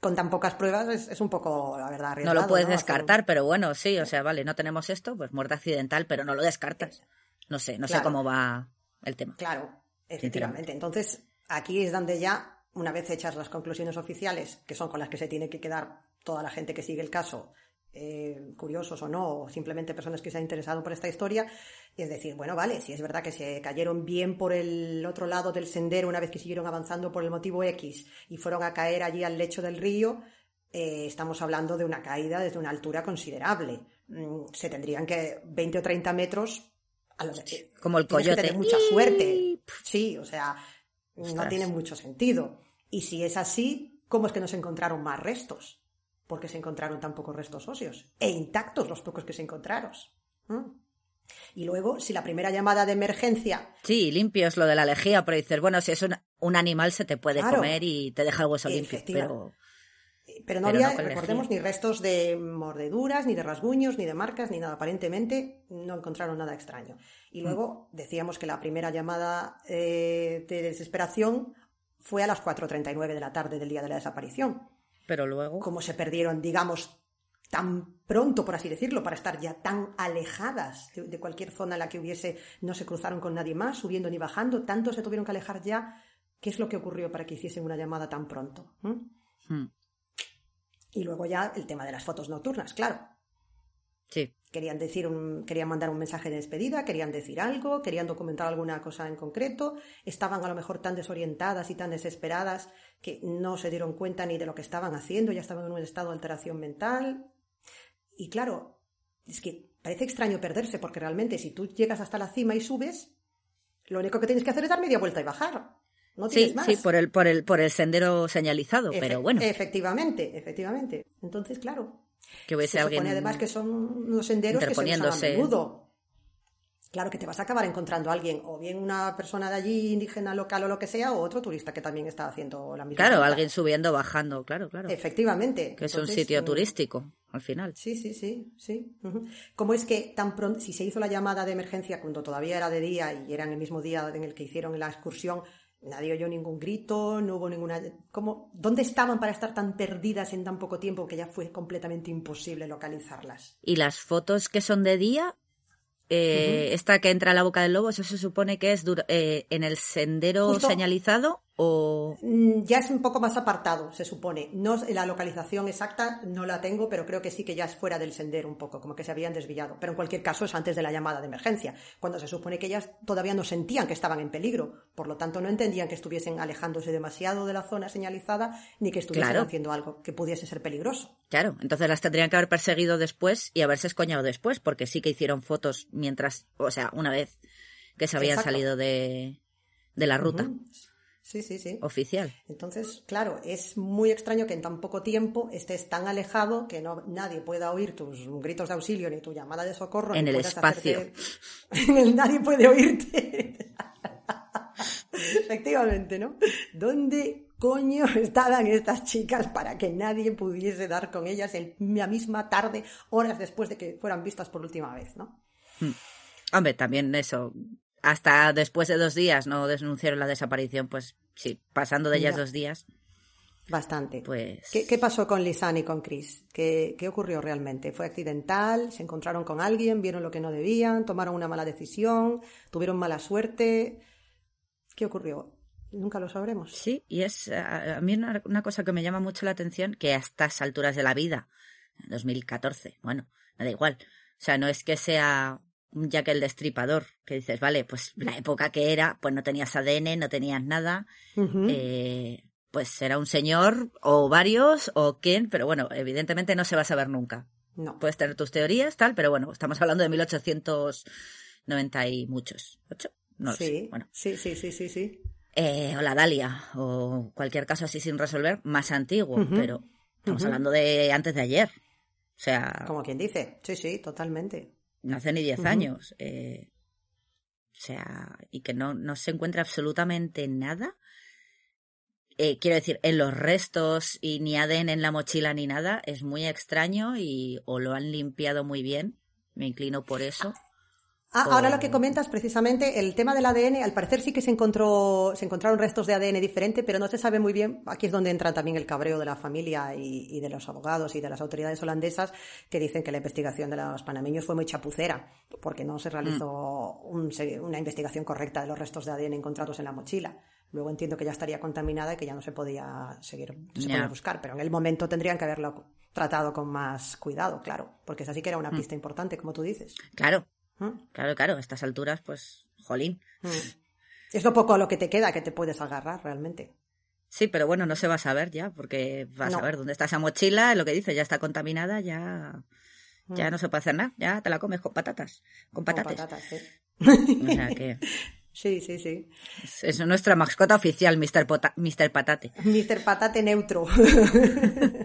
con tan pocas pruebas es, es un poco, la verdad, No arriesgado. lo puedes descartar, pero bueno, sí, o sea, vale, no tenemos esto, pues muerte accidental, pero no lo descartas. No sé, no sé cómo va el tema. Claro, efectivamente. Entonces, aquí es donde ya, una vez hechas las conclusiones oficiales, que son con las que se tiene que quedar toda la gente que sigue el caso, eh, curiosos o no, o simplemente personas que se han interesado por esta historia, es decir, bueno, vale, si es verdad que se cayeron bien por el otro lado del sendero una vez que siguieron avanzando por el motivo X y fueron a caer allí al lecho del río, eh, estamos hablando de una caída desde una altura considerable. Mm, se tendrían que 20 o 30 metros a lo que- Como el que coyote. tener mucha suerte. Sí, o sea, no tiene mucho sentido. Y si es así, ¿cómo es que no se encontraron más restos? Porque se encontraron tan pocos restos óseos. E intactos los pocos que se encontraron. ¿Mm? Y luego, si la primera llamada de emergencia Sí, limpio es lo de la lejía, pero dices, bueno, si es un, un animal se te puede Claro. comer y te deja el hueso limpio, pero Pero no Pero había, no con recordemos, ni restos de mordeduras, ni de rasguños, ni de marcas, ni nada. Aparentemente no encontraron nada extraño. Mm. Y luego decíamos que la primera llamada eh, de desesperación fue a las 4.39 de la tarde del día de la desaparición. pero luego Cómo se perdieron, digamos, tan pronto, por así decirlo, para estar ya tan alejadas de, de cualquier zona en la que hubiese, no se cruzaron con nadie más, subiendo ni bajando, tanto se tuvieron que alejar ya. ¿Qué es lo que ocurrió para que hiciesen una llamada tan pronto? ¿Mm? hmm, Y luego ya el tema de las fotos nocturnas, claro. Sí, Querían decir un, querían mandar un mensaje de despedida, querían decir algo, querían documentar alguna cosa en concreto, estaban a lo mejor tan desorientadas y tan desesperadas que no se dieron cuenta ni de lo que estaban haciendo, ya estaban en un estado de alteración mental. Y claro, es que parece extraño perderse, porque realmente si tú llegas hasta la cima y subes, lo único que tienes que hacer es dar media vuelta y bajar. No tienes sí, más. sí, por el, por el, por el sendero señalizado, Efe- pero bueno, Efectivamente, efectivamente. Entonces, claro, Que hubiese Se alguien supone además que son unos senderos que se usan a menudo. Claro que te vas a acabar encontrando a alguien, o bien una persona de allí, indígena, local o lo que sea, o otro turista que también está haciendo la misma Claro, ruta. alguien subiendo, bajando, claro, claro. Efectivamente. Que es un sitio mm, turístico, al final. Sí, sí, sí, sí. ujú. ¿Cómo es que tan pronto, si se hizo la llamada de emergencia cuando todavía era de día y era en el mismo día en el que hicieron la excursión, nadie oyó ningún grito, no hubo ninguna... ¿Cómo, ¿Dónde estaban para estar tan perdidas en tan poco tiempo que ya fue completamente imposible localizarlas? Y las fotos que son de día, eh, esta que entra a la boca del lobo, eso se supone que es eh, en el sendero Justo- señalizado o... Mm, Ya es un poco más apartado, se supone. No la localización exacta no la tengo, pero creo que sí que ya es fuera del sendero un poco, como que se habían desviado. Pero en cualquier caso es antes de la llamada de emergencia, cuando se supone que ellas todavía no sentían que estaban en peligro, por lo tanto no entendían que estuviesen alejándose demasiado de la zona señalizada ni que estuviesen Claro. haciendo algo que pudiese ser peligroso. Claro, entonces las tendrían que haber perseguido después y haberse escoñado después, porque sí que hicieron fotos mientras, o sea, una vez que se habían Exacto. salido de, de la ruta Ujú. Sí, sí, sí. oficial. Entonces, claro, es muy extraño que en tan poco tiempo estés tan alejado que no nadie pueda oír tus gritos de auxilio ni tu llamada de socorro. En el espacio. hacerte- En el- nadie puede oírte. Efectivamente, ¿no? ¿Dónde coño estaban estas chicas para que nadie pudiese dar con ellas en la misma tarde, horas después de que fueran vistas por última vez, ¿no? Hombre, también eso, hasta después de dos días no denunciaron la desaparición, pues sí, pasando de ellas Ya. dos días, Bastante. pues... ¿Qué, qué pasó con Lisan y con Chris? ¿Qué, ¿Qué ocurrió realmente? ¿Fue accidental? ¿Se encontraron con alguien? ¿Vieron lo que no debían? ¿Tomaron una mala decisión? ¿Tuvieron mala suerte? ¿Qué ocurrió? Nunca lo sabremos. Sí, y es a, a mí una, una cosa que me llama mucho la atención, que a estas alturas de la vida, en 2014, bueno, me da igual. O sea, no es que sea un Jack el Destripador, que dices, vale, pues la época que era, pues no tenías ADN, no tenías nada, eh, pues era un señor o varios o quién, pero bueno, evidentemente no se va a saber nunca. no. Puedes tener tus teorías, tal, pero bueno, estamos hablando de 1890 y muchos. ¿Ocho? No lo sí, sé. Bueno, sí, sí, sí, sí, sí. eh, o la Dalia, o cualquier caso así sin resolver, más antiguo, pero estamos hablando de antes de ayer. O sea, Como quien dice. Sí, sí, totalmente. No hace ni 10 Ujú. años. eh, o sea, y que no, no se encuentra absolutamente nada. Eh, quiero decir, en los restos y ni ADN en la mochila ni nada, es muy extraño y o lo han limpiado muy bien, me inclino por eso. Ah, ahora lo que comentas precisamente, el tema del ADN, al parecer sí que se encontró, se encontraron restos de ADN diferente, pero no se sabe muy bien, aquí es donde entra también el cabreo de la familia y, y de los abogados y de las autoridades holandesas que dicen que la investigación de los panameños fue muy chapucera, porque no se realizó un se- una investigación correcta de los restos de ADN encontrados en la mochila. Luego entiendo que ya estaría contaminada y que ya no se podía seguir, se Ya. podía buscar, pero en el momento tendrían que haberlo tratado con más cuidado, claro, porque esa sí que era una pista importante, como tú dices. Claro, ¿Mm? claro, claro, a estas alturas, pues, jolín. Mm. Es lo poco a lo que te queda que te puedes agarrar realmente. Sí, pero bueno, no se va a saber ya, porque vas No. a ver dónde está esa mochila, lo que dice, ya está contaminada, ya, ya Mm. no se puede hacer nada, ya te la comes con patatas, con Con patates. patatas, sí. O sea que Sí, sí, sí. es, es nuestra mascota oficial, Mr. Pota- Mr. Patate. Mr. Patate neutro.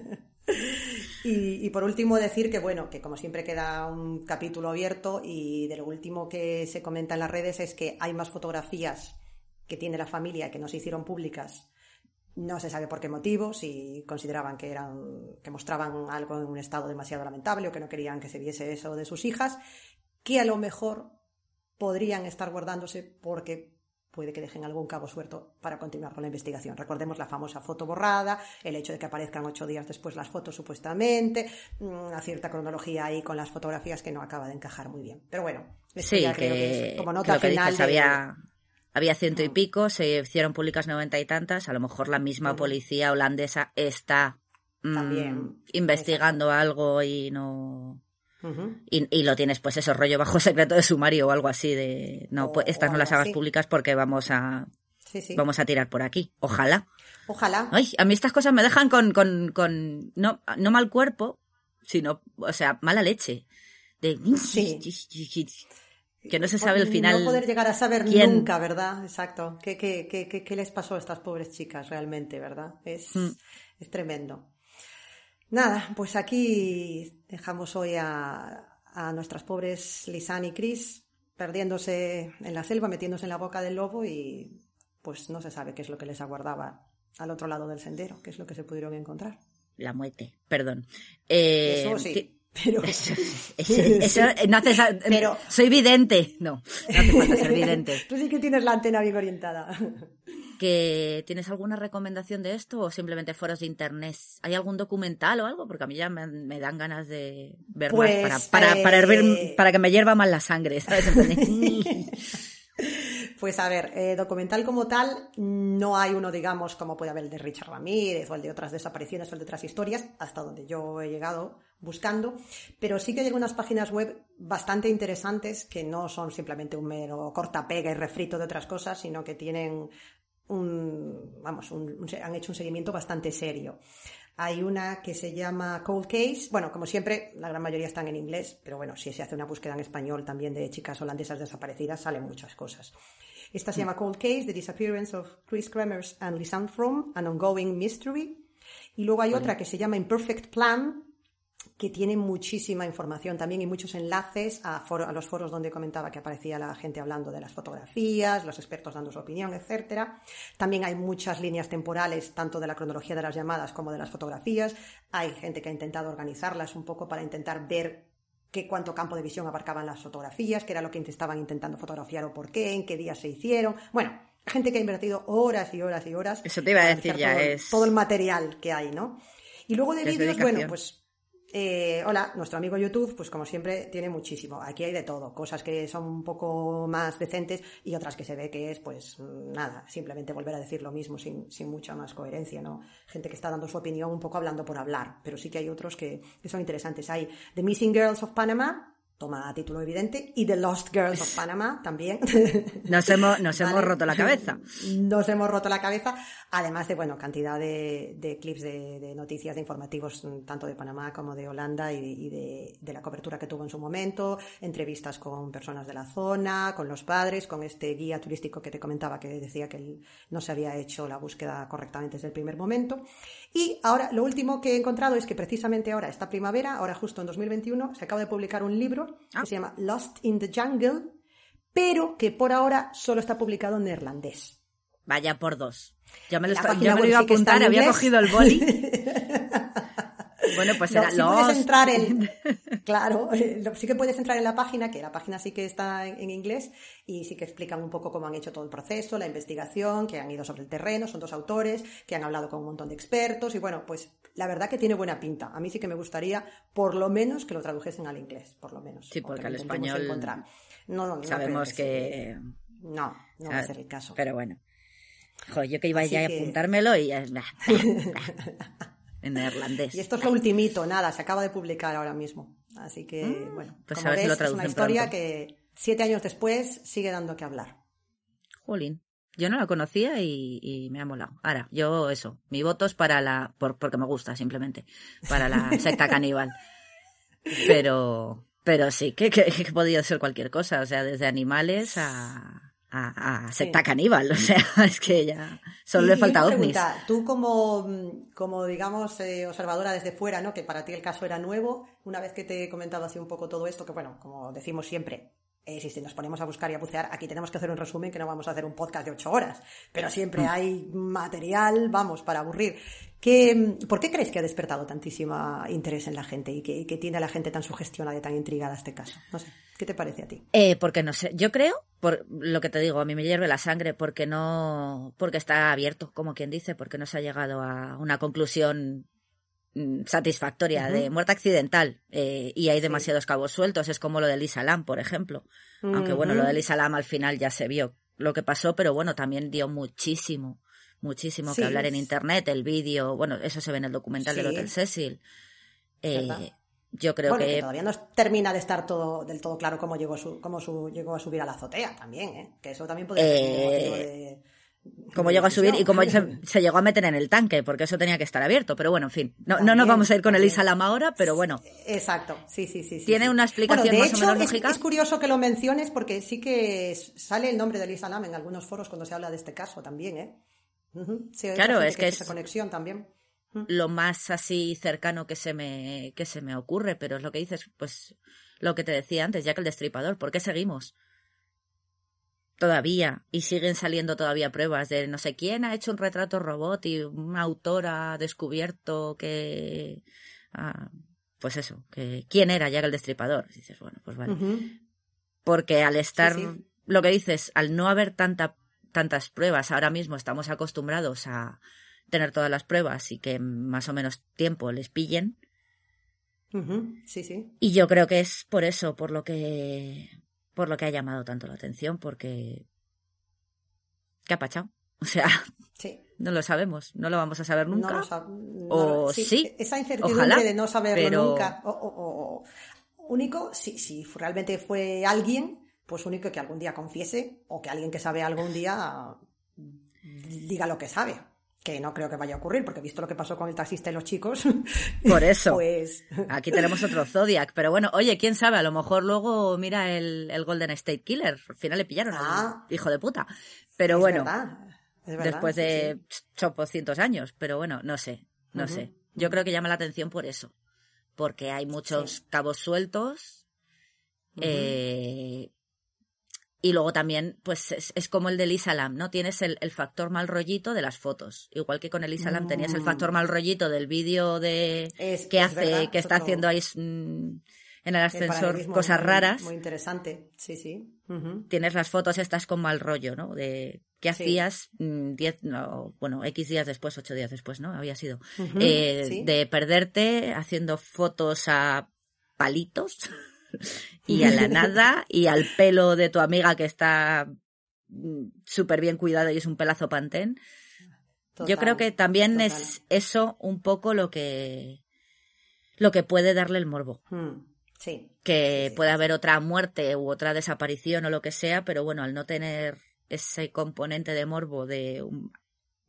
y, y por último decir que bueno, que como siempre queda un capítulo abierto y de lo último que se comenta en las redes es que hay más fotografías que tiene la familia que no se hicieron públicas. No se sabe por qué motivo, si consideraban que eran, que mostraban algo en un estado demasiado lamentable o que no querían que se viese eso de sus hijas, que a lo mejor podrían estar guardándose porque puede que dejen algún cabo suelto para continuar con la investigación. Recordemos la famosa foto borrada, el hecho de que aparezcan ocho días después las fotos supuestamente, mm, una cierta cronología ahí con las fotografías que no acaba de encajar muy bien. Pero bueno, Sí, ya creo que, es como que nota lo que final dices, de- había, había ciento y Mm. pico, se hicieron públicas noventa y tantas, a lo mejor la misma policía holandesa está mm, También, investigando algo y no... Y, y lo tienes, pues eso, rollo bajo secreto de sumario o algo así de... No, O- pues estas no las hagas así. públicas porque vamos a, Sí, sí. vamos a tirar por aquí. Ojalá. Ojalá. Ay, a mí estas cosas me dejan con, con, con no, no mal cuerpo, sino, o sea, mala leche. De... Sí. Que no se sabe el final. No poder llegar a saber quién- nunca, ¿verdad? Exacto. ¿Qué, qué, qué, qué, qué les pasó a estas pobres chicas realmente, verdad? Es, Mm. es tremendo. Nada, pues aquí dejamos hoy a, nuestras pobres Lisan y Chris perdiéndose en la selva, metiéndose en la boca del lobo y pues no se sabe qué es lo que les aguardaba al otro lado del sendero, qué es lo que se pudieron encontrar. La muerte, perdón. Eh, eso sí. Pero eso, no pero soy vidente, no, no hace falta ser vidente. Tú sí que tienes la antena bien orientada. ¿Que ¿Tienes alguna recomendación de esto o simplemente foros de internet? ¿Hay algún documental o algo? Porque a mí ya me, dan ganas de ver más para, pues, para, para, eh, para, que me hierva más la sangre, ¿sabes? Pues a ver, eh, documental como tal, no hay uno, digamos, como puede haber el de Richard Ramírez o el de otras desapariciones o el de otras historias, hasta donde yo he llegado buscando, pero sí que hay algunas páginas web bastante interesantes que no son simplemente un mero corta pega y refrito de otras cosas, sino que tienen un, vamos, han hecho un seguimiento bastante serio. Hay una que se llama Cold Case. Bueno, como siempre, la gran mayoría están en inglés, pero bueno, si se hace una búsqueda en español también de chicas holandesas desaparecidas, salen muchas cosas. Esta se llama Cold Case, The Disappearance of Chris Kremers and Lisanne From, An Ongoing Mystery. Y luego hay otra que se llama Imperfect Plan, que tiene muchísima información también y muchos enlaces a, los foros donde comentaba que aparecía la gente hablando de las fotografías, los expertos dando su opinión, etcétera. También hay muchas líneas temporales, tanto de la cronología de las llamadas como de las fotografías. Hay gente que ha intentado organizarlas un poco para intentar ver qué cuánto campo de visión abarcaban las fotografías, qué era lo que estaban intentando fotografiar o por qué, en qué días se hicieron. Bueno, gente que ha invertido horas y horas y horas. Eso te iba a decir ya, todo, es. Todo el material que hay, ¿no? Y luego de vídeos, bueno, pues eh, hola, nuestro amigo YouTube, pues como siempre, tiene muchísimo. Aquí hay de todo, cosas que son un poco más decentes y otras que se ve que es, pues nada, simplemente volver a decir lo mismo sin, sin mucha más coherencia, ¿no? Gente que está dando su opinión un poco hablando por hablar, pero sí que hay otros que, que son interesantes. Hay The Missing Girls of Panama, toma título evidente, y The Lost Girls of Panama también. Nos hemos, nos hemos roto la cabeza. Nos hemos roto la cabeza, además de, bueno, cantidad de, de clips de, de, noticias, de informativos, tanto de Panamá como de Holanda y, de, de, la cobertura que tuvo en su momento, entrevistas con personas de la zona, con los padres, con este guía turístico que te comentaba que decía que no se había hecho la búsqueda correctamente desde el primer momento. Y ahora, lo último que he encontrado es que precisamente ahora, esta primavera, ahora justo en 2021, se acaba de publicar un libro que ah. se llama Lost in the Jungle, pero que por ahora solo está publicado en neerlandés. Vaya por dos. Ya me lo, iba a apuntar, había cogido el boli. Bueno, pues era Puedes entrar en, claro, sí que puedes entrar en la página, que la página sí que está en, inglés y sí que explican un poco cómo han hecho todo el proceso, la investigación, que han ido sobre el terreno, son dos autores, que han hablado con un montón de expertos y bueno, pues la verdad que tiene buena pinta. A mí sí que me gustaría, por lo menos, que lo tradujesen al inglés, por lo menos. Sí, porque al español no, no, sabemos que... No, no va a ser el caso. Pero bueno. Joder, yo que iba ya a apuntármelo y ya... en neerlandés. Y esto es lo ultimito, nada, se acaba de publicar ahora mismo. Así que, mm, bueno, pues como ves, es una historia que siete años después sigue dando que hablar. Jolín. Yo no la conocía y, me ha molado. Ahora, yo eso, mi voto es para la, porque me gusta simplemente, para la secta caníbal. Pero, pero sí, que, que, que podía ser cualquier cosa, o sea, desde animales a, a, secta caníbal, o sea, es que ya solo le falta ovnis. Tú como, como digamos, eh, observadora desde fuera, ¿no? Que para ti el caso era nuevo, una vez que te he comentado así un poco todo esto, que bueno, como decimos siempre, eh, si nos ponemos a buscar y a bucear, aquí tenemos que hacer un resumen que no vamos a hacer un podcast de ocho horas, pero siempre mm. hay material, vamos, para aburrir. ¿Qué, ¿Por qué crees que ha despertado tantísimo interés en la gente y que, que tiene a la gente tan sugestionada y tan intrigada este caso? No sé, ¿qué te parece a ti? Eh, porque no sé, yo creo, por lo que te digo, a mí me hierve la sangre porque no, porque está abierto, como quien dice, porque no se ha llegado a una conclusión Mm, satisfactoria de muerte accidental eh, y hay demasiados cabos sueltos. Es como lo de Lisa Lam, por ejemplo. Aunque bueno, lo de Lisa Lam al final ya se vio lo que pasó, pero bueno, también dio muchísimo, muchísimo que hablar en internet, el vídeo, bueno, eso se ve en el documental del Hotel Cecil. Eh, yo creo que... todavía no termina de estar todo del todo claro cómo llegó su, cómo su, llegó a subir a la azotea también, ¿eh? que eso también puede ser de cómo llegó a subir y cómo se, llegó a meter en el tanque, porque eso tenía que estar abierto. Pero bueno, en fin, no, no nos vamos a ir con Elisa Lama ahora, pero bueno. Exacto, sí, sí, sí. Tiene una explicación más o menos lógica. Es, curioso que lo menciones porque sí que sale el nombre de Elisa Lama en algunos foros cuando se habla de este caso también, ¿eh? claro, es que esa conexión también. lo más así cercano que se me que se me ocurre, pero es lo que dices, pues lo que te decía antes, ya que el destripador, ¿por qué seguimos? Todavía, y siguen saliendo todavía pruebas de no sé quién ha hecho un retrato robot y un autor ha descubierto que. Ah, pues eso, que quién era ya el destripador. dices, bueno, pues vale. Porque al estar, lo que dices, al no haber tanta, tantas pruebas, ahora mismo estamos acostumbrados a tener todas las pruebas y que más o menos tiempo les pillen. Sí, sí. Y yo creo que es por eso, por lo que, por lo que ha llamado tanto la atención, porque ¿qué ha pachado? O sea, no lo sabemos, no lo vamos a saber nunca. o sí, esa incertidumbre de no saberlo nunca. O, único, si, si realmente fue alguien, pues único que algún día confiese o que alguien que sabe algo un día diga lo que sabe que no creo que vaya a ocurrir, porque visto lo que pasó con el taxista y los chicos. Por eso. pues... Aquí tenemos otro Zodiac. Pero bueno, oye, quién sabe, a lo mejor luego mira el, Golden State Killer. Al final le pillaron ah, hijo de puta. Pero bueno, después de sí, años. Pero bueno, no sé, no sé. Yo creo que llama la atención por eso. Porque hay muchos cabos sueltos. eh, y luego también, pues es, como el de Lisa Lam, ¿no? Tienes el, factor mal rollito de las fotos. Igual que con Elisa Lam tenías el mm. factor mal rollito del vídeo de que hace, que está haciendo ahí mm, en el ascensor cosas raras. Muy interesante, sí, sí. Tienes las fotos estas con mal rollo, ¿no? De qué hacías mm, diez, no, bueno, X días después, ocho días después, ¿no? Había sido. Eh, de perderte haciendo fotos a palitos. y a la nada y al pelo de tu amiga que está mm, súper bien cuidado y es un pelazo pantén. Yo creo que también es eso un poco lo que lo que puede darle el morbo. Hmm, sí. Que puede haber otra muerte u otra desaparición o lo que sea, pero bueno, al no tener ese componente de morbo de un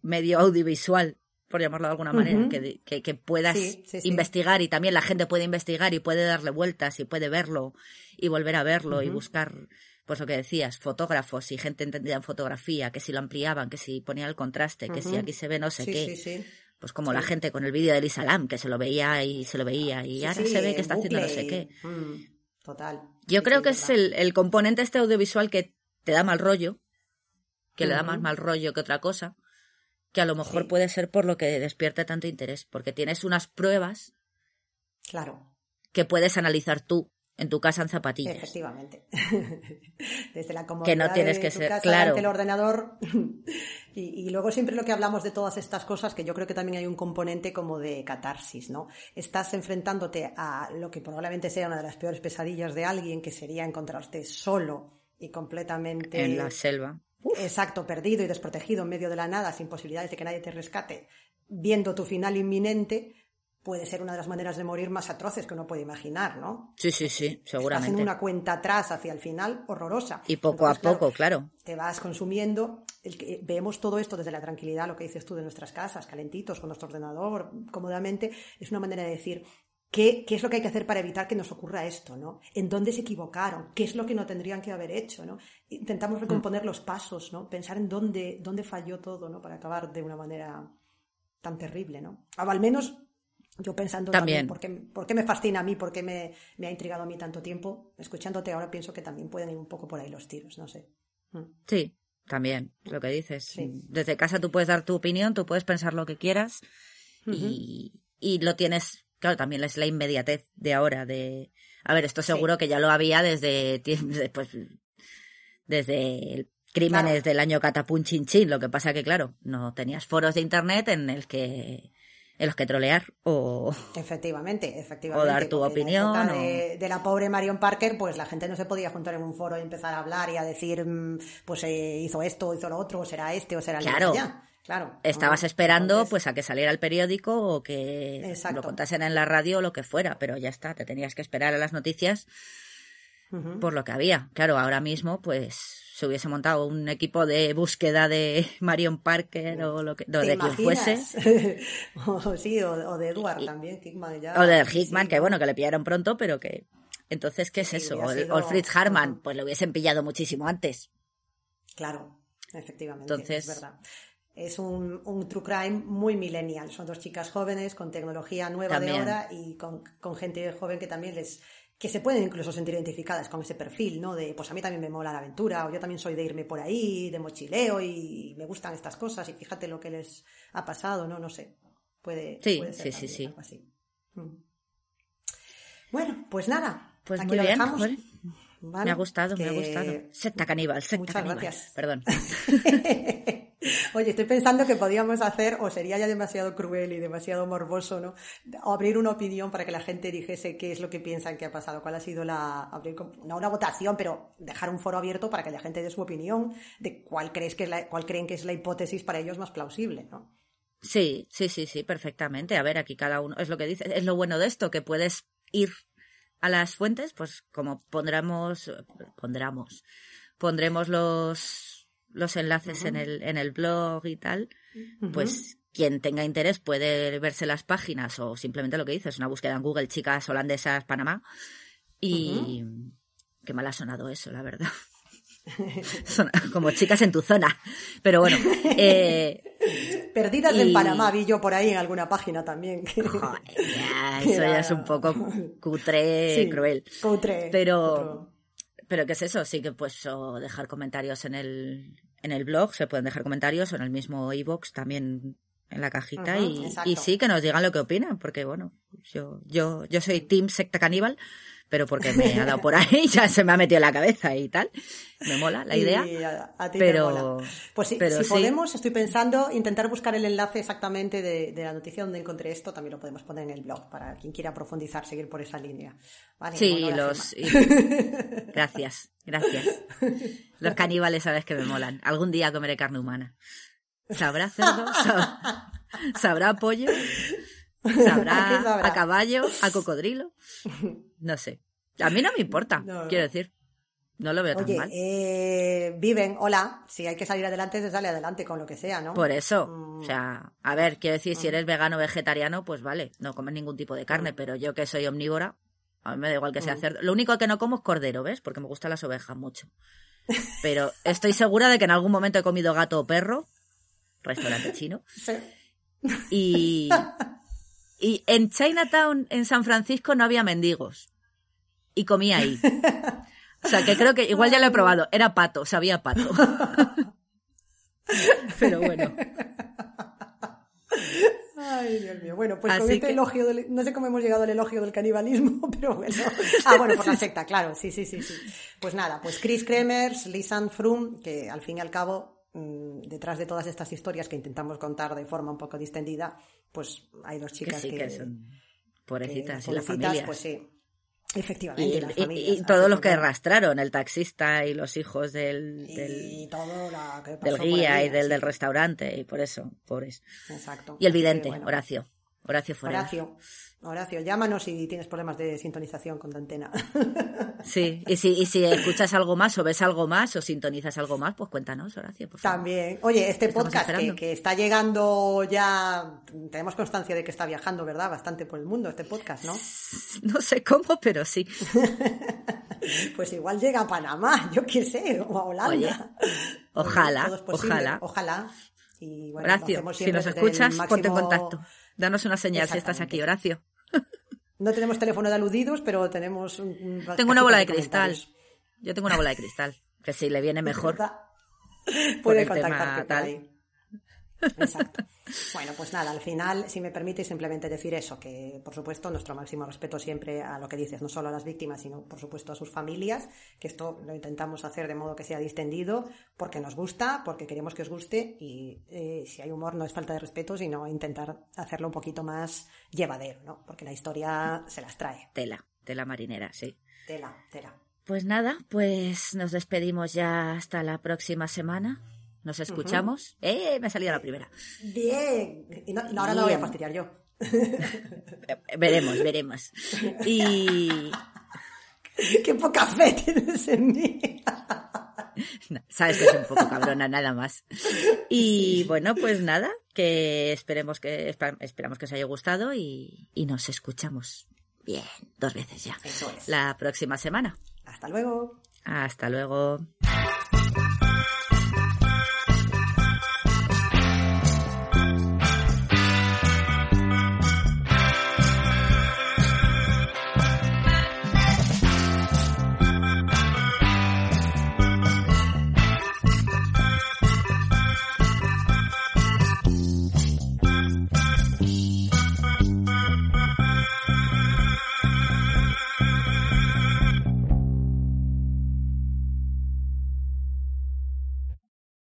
medio audiovisual por llamarlo de alguna manera, que, que, puedas investigar y también la gente puede investigar y puede darle vueltas y puede verlo y volver a verlo y buscar, pues lo que decías, fotógrafos y gente entendida en fotografía, que si lo ampliaban, que si ponía el contraste, que si aquí se ve no sé qué. Pues como la gente con el vídeo de Lisa Lam, que se lo veía y se lo veía y ahora se ve que está haciendo no sé qué. Mm, total. Yo creo que es el, el, componente este audiovisual que te da mal rollo, que le da más mal rollo que otra cosa que a lo mejor puede ser por lo que despierta tanto interés, porque tienes unas pruebas claro. que puedes analizar tú en tu casa en zapatillas. Efectivamente. Desde la comodidad que no tienes que ser, claro. el ordenador. y, y, luego siempre lo que hablamos de todas estas cosas, que yo creo que también hay un componente como de catarsis, ¿no? Estás enfrentándote a lo que probablemente sea una de las peores pesadillas de alguien, que sería encontrarte solo y completamente... En la selva. Exacto, perdido y desprotegido en medio de la nada, sin posibilidades de que nadie te rescate, viendo tu final inminente, puede ser una de las maneras de morir más atroces que uno puede imaginar, ¿no? Sí, sí, sí, seguramente. Estás en una cuenta atrás hacia el final horrorosa. Y poco a poco, claro, Te vas consumiendo. El que, vemos todo esto desde la tranquilidad, lo que dices tú de nuestras casas, calentitos, con nuestro ordenador, cómodamente. Es una manera de decir, ¿Qué, es lo que hay que hacer para evitar que nos ocurra esto? ¿no? ¿En dónde se equivocaron? ¿Qué es lo que no tendrían que haber hecho? ¿no? Intentamos recomponer los pasos, ¿no? pensar en dónde, dónde falló todo ¿no? para acabar de una manera tan terrible. ¿no? O al menos yo pensando también, ¿por, qué, me fascina a mí? ¿Por qué me, ha intrigado a mí tanto tiempo? Escuchándote ahora pienso que también pueden ir un poco por ahí los tiros, no sé. Mm. Sí, también, lo que dices. Desde casa tú puedes dar tu opinión, tú puedes pensar lo que quieras y, y lo tienes claro, también es la inmediatez de ahora, de, a ver, esto seguro que ya lo había desde, pues, desde el crímenes del año Catapún Chin Chin, lo que pasa que, claro, no tenías foros de internet en el que en los que trolear o efectivamente efectivamente o dar tu opinión de, la pobre Marion Parker pues la gente no se podía juntar en un foro y empezar a hablar y a decir mm, pues eh, hizo esto hizo lo otro o será este o será el claro Claro. Estabas esperando pues a que saliera el periódico o que lo contasen en la radio o lo que fuera, pero ya está, te tenías que esperar a las noticias por lo que había. Claro, ahora mismo pues se hubiese montado un equipo de búsqueda de Marion Parker o lo que de quien fuese. o, sí, o, de Edward también, Hickman ya. O de Hickman, que bueno, que le pillaron pronto, pero que entonces ¿qué es eso? O, el, Fritz Harman, pues lo hubiesen pillado muchísimo antes. Claro, efectivamente, Entonces, es verdad. Es un, un, true crime muy millennial. Son dos chicas jóvenes con tecnología nueva de ahora y con, con, gente joven que también les que se pueden incluso sentir identificadas con ese perfil, ¿no? De pues a mí también me mola la aventura o yo también soy de irme por ahí, de mochileo y me gustan estas cosas y fíjate lo que les ha pasado, ¿no? No sé. Puede, sí, puede ser sí, sí, sí. así. Mm. Bueno, pues nada. Pues aquí lo dejamos. ¿Vale? Me ha gustado, me ha gustado. Secta caníbal, secta Muchas caníbal. gracias. Perdón. Oye, estoy pensando que podríamos hacer, o sería ya demasiado cruel y demasiado morboso, ¿no? O abrir una opinión para que la gente dijese qué es lo que piensan que ha pasado, cuál ha sido la, abrir, no una votación, pero dejar un foro abierto para que la gente dé su opinión de cuál crees que es la, cuál creen que es la hipótesis para ellos más plausible, ¿no? Sí, sí, sí, sí, perfectamente. A ver, aquí cada uno, es lo que dice, es lo bueno de esto, que puedes ir a las fuentes, pues como pondremos, pondremos, pondremos los, los enlaces en el, en el blog y tal, pues quien tenga interés puede verse las páginas o simplemente lo que dices, una búsqueda en Google, chicas holandesas, Panamá, y qué mal ha sonado eso, la verdad. Son como chicas en tu zona. Pero bueno, eh, Perdidas Y- en Panamá vi yo por ahí en alguna página también. Joder, ya, eso ya es un poco cutre, Sí, cruel. cutre, Pero, pero ¿qué es eso? Sí que pues o dejar comentarios en el, en el blog, se pueden dejar comentarios o en el mismo iBox también en la cajita y sí que nos digan lo que opinan, porque bueno, yo, yo, yo soy Team Secta Caníbal, pero porque me ha dado por ahí, ya se me ha metido en la cabeza y tal. Me mola la idea. Y a, a ti pero- te mola. Pues sí, pero si sí. podemos, estoy pensando intentar buscar el enlace exactamente de, de la noticia donde encontré esto, también lo podemos poner en el blog para quien quiera profundizar, seguir por esa línea. Vale, Sí, los. y- Gracias, gracias. Los caníbales sabes que me molan. Algún día comeré carne humana. ¿Sabrá cerdo? ¿Sabrá, sabrá pollo? ¿A qué ¿Sabrá sabrá? a caballo? ¿A cocodrilo? No sé. A mí no me importa, No, no. quiero decir. No lo veo tan mal. eh, viven, hola, si hay que salir adelante, se sale adelante con lo que sea, ¿no? Por eso, Mm. o sea, a ver, quiero decir, si eres vegano o vegetariano, pues vale, no comes ningún tipo de carne, pero yo que soy omnívora, a mí me da igual que sea Mm. cerdo. Lo único que no como es cordero, ¿ves? Porque me gustan las ovejas mucho. Pero estoy segura de que en algún momento he comido gato o perro, restaurante chino, Sí. y, y en Chinatown, en San Francisco, no había mendigos. Y comí ahí. O sea, que creo que igual ya lo he probado. Era pato, sabía pato. Pero bueno. Ay, Dios mío. Bueno, pues con este que- elogio, del- no sé cómo hemos llegado al elogio del canibalismo, pero bueno. Ah, bueno, por la secta, claro, sí, sí, sí, sí. Pues nada, pues Chris Kremers, Lisanne Froome, que al fin y al cabo, detrás de todas estas historias que intentamos contar de forma un poco distendida, pues hay dos Que chicas sí, que son pobrecitas que- y las familias. Pues sí. y, Efectivamente, las y- familias. y así todos los que arrastraron, el taxista y los hijos del, del, del guía y del, del restaurante, y por eso, pobres. Exacto. Y el vidente, bueno. Horacio. Horacio Forel. Horacio, Horacio, llámanos si tienes problemas de sintonización con tu antena. Sí, y si, y si escuchas algo más o ves algo más o sintonizas algo más, pues cuéntanos, Horacio, por favor. También. Oye, este podcast que, está llegando ya, tenemos constancia de que está viajando, ¿verdad? Bastante por el mundo este podcast, ¿no? No sé cómo, pero sí. Pues igual llega a Panamá, yo qué sé, o a Holanda. Oye, ojalá, ojalá. Ojalá. Y bueno, Horacio, si nos escuchas, ponte en contacto. Danos una señal si estás aquí, Horacio. No tenemos teléfono de aludidos, pero tenemos un- Tengo una bola de cristal. Yo tengo una bola de cristal. Que si le viene mejor. Puede tema contactarte por tal. ahí. Exacto. Bueno, pues nada, al final, si me permite simplemente decir eso, que por supuesto nuestro máximo respeto siempre a lo que dices, no solo a las víctimas, sino por supuesto a sus familias, que esto lo intentamos hacer de modo que sea distendido, porque nos gusta, porque queremos que os guste y eh, si hay humor no es falta de respeto, sino intentar hacerlo un poquito más llevadero, ¿no? Porque la historia se las trae. Tela, tela marinera, sí. Tela, tela. Pues nada, pues nos despedimos ya hasta la próxima semana. Nos escuchamos. ¡Eh! Me ha salido la primera. Bien. Y no- no, ahora no lo voy a Bien. fastidiar yo. Veremos, veremos. Y Qué poca fe tienes en mí. sabes que es un poco cabrona, nada más. Y bueno, pues nada, que esperemos que esperamos que os haya gustado y, y nos escuchamos bien, dos veces ya. Eso es. La próxima semana. Hasta luego. Hasta luego.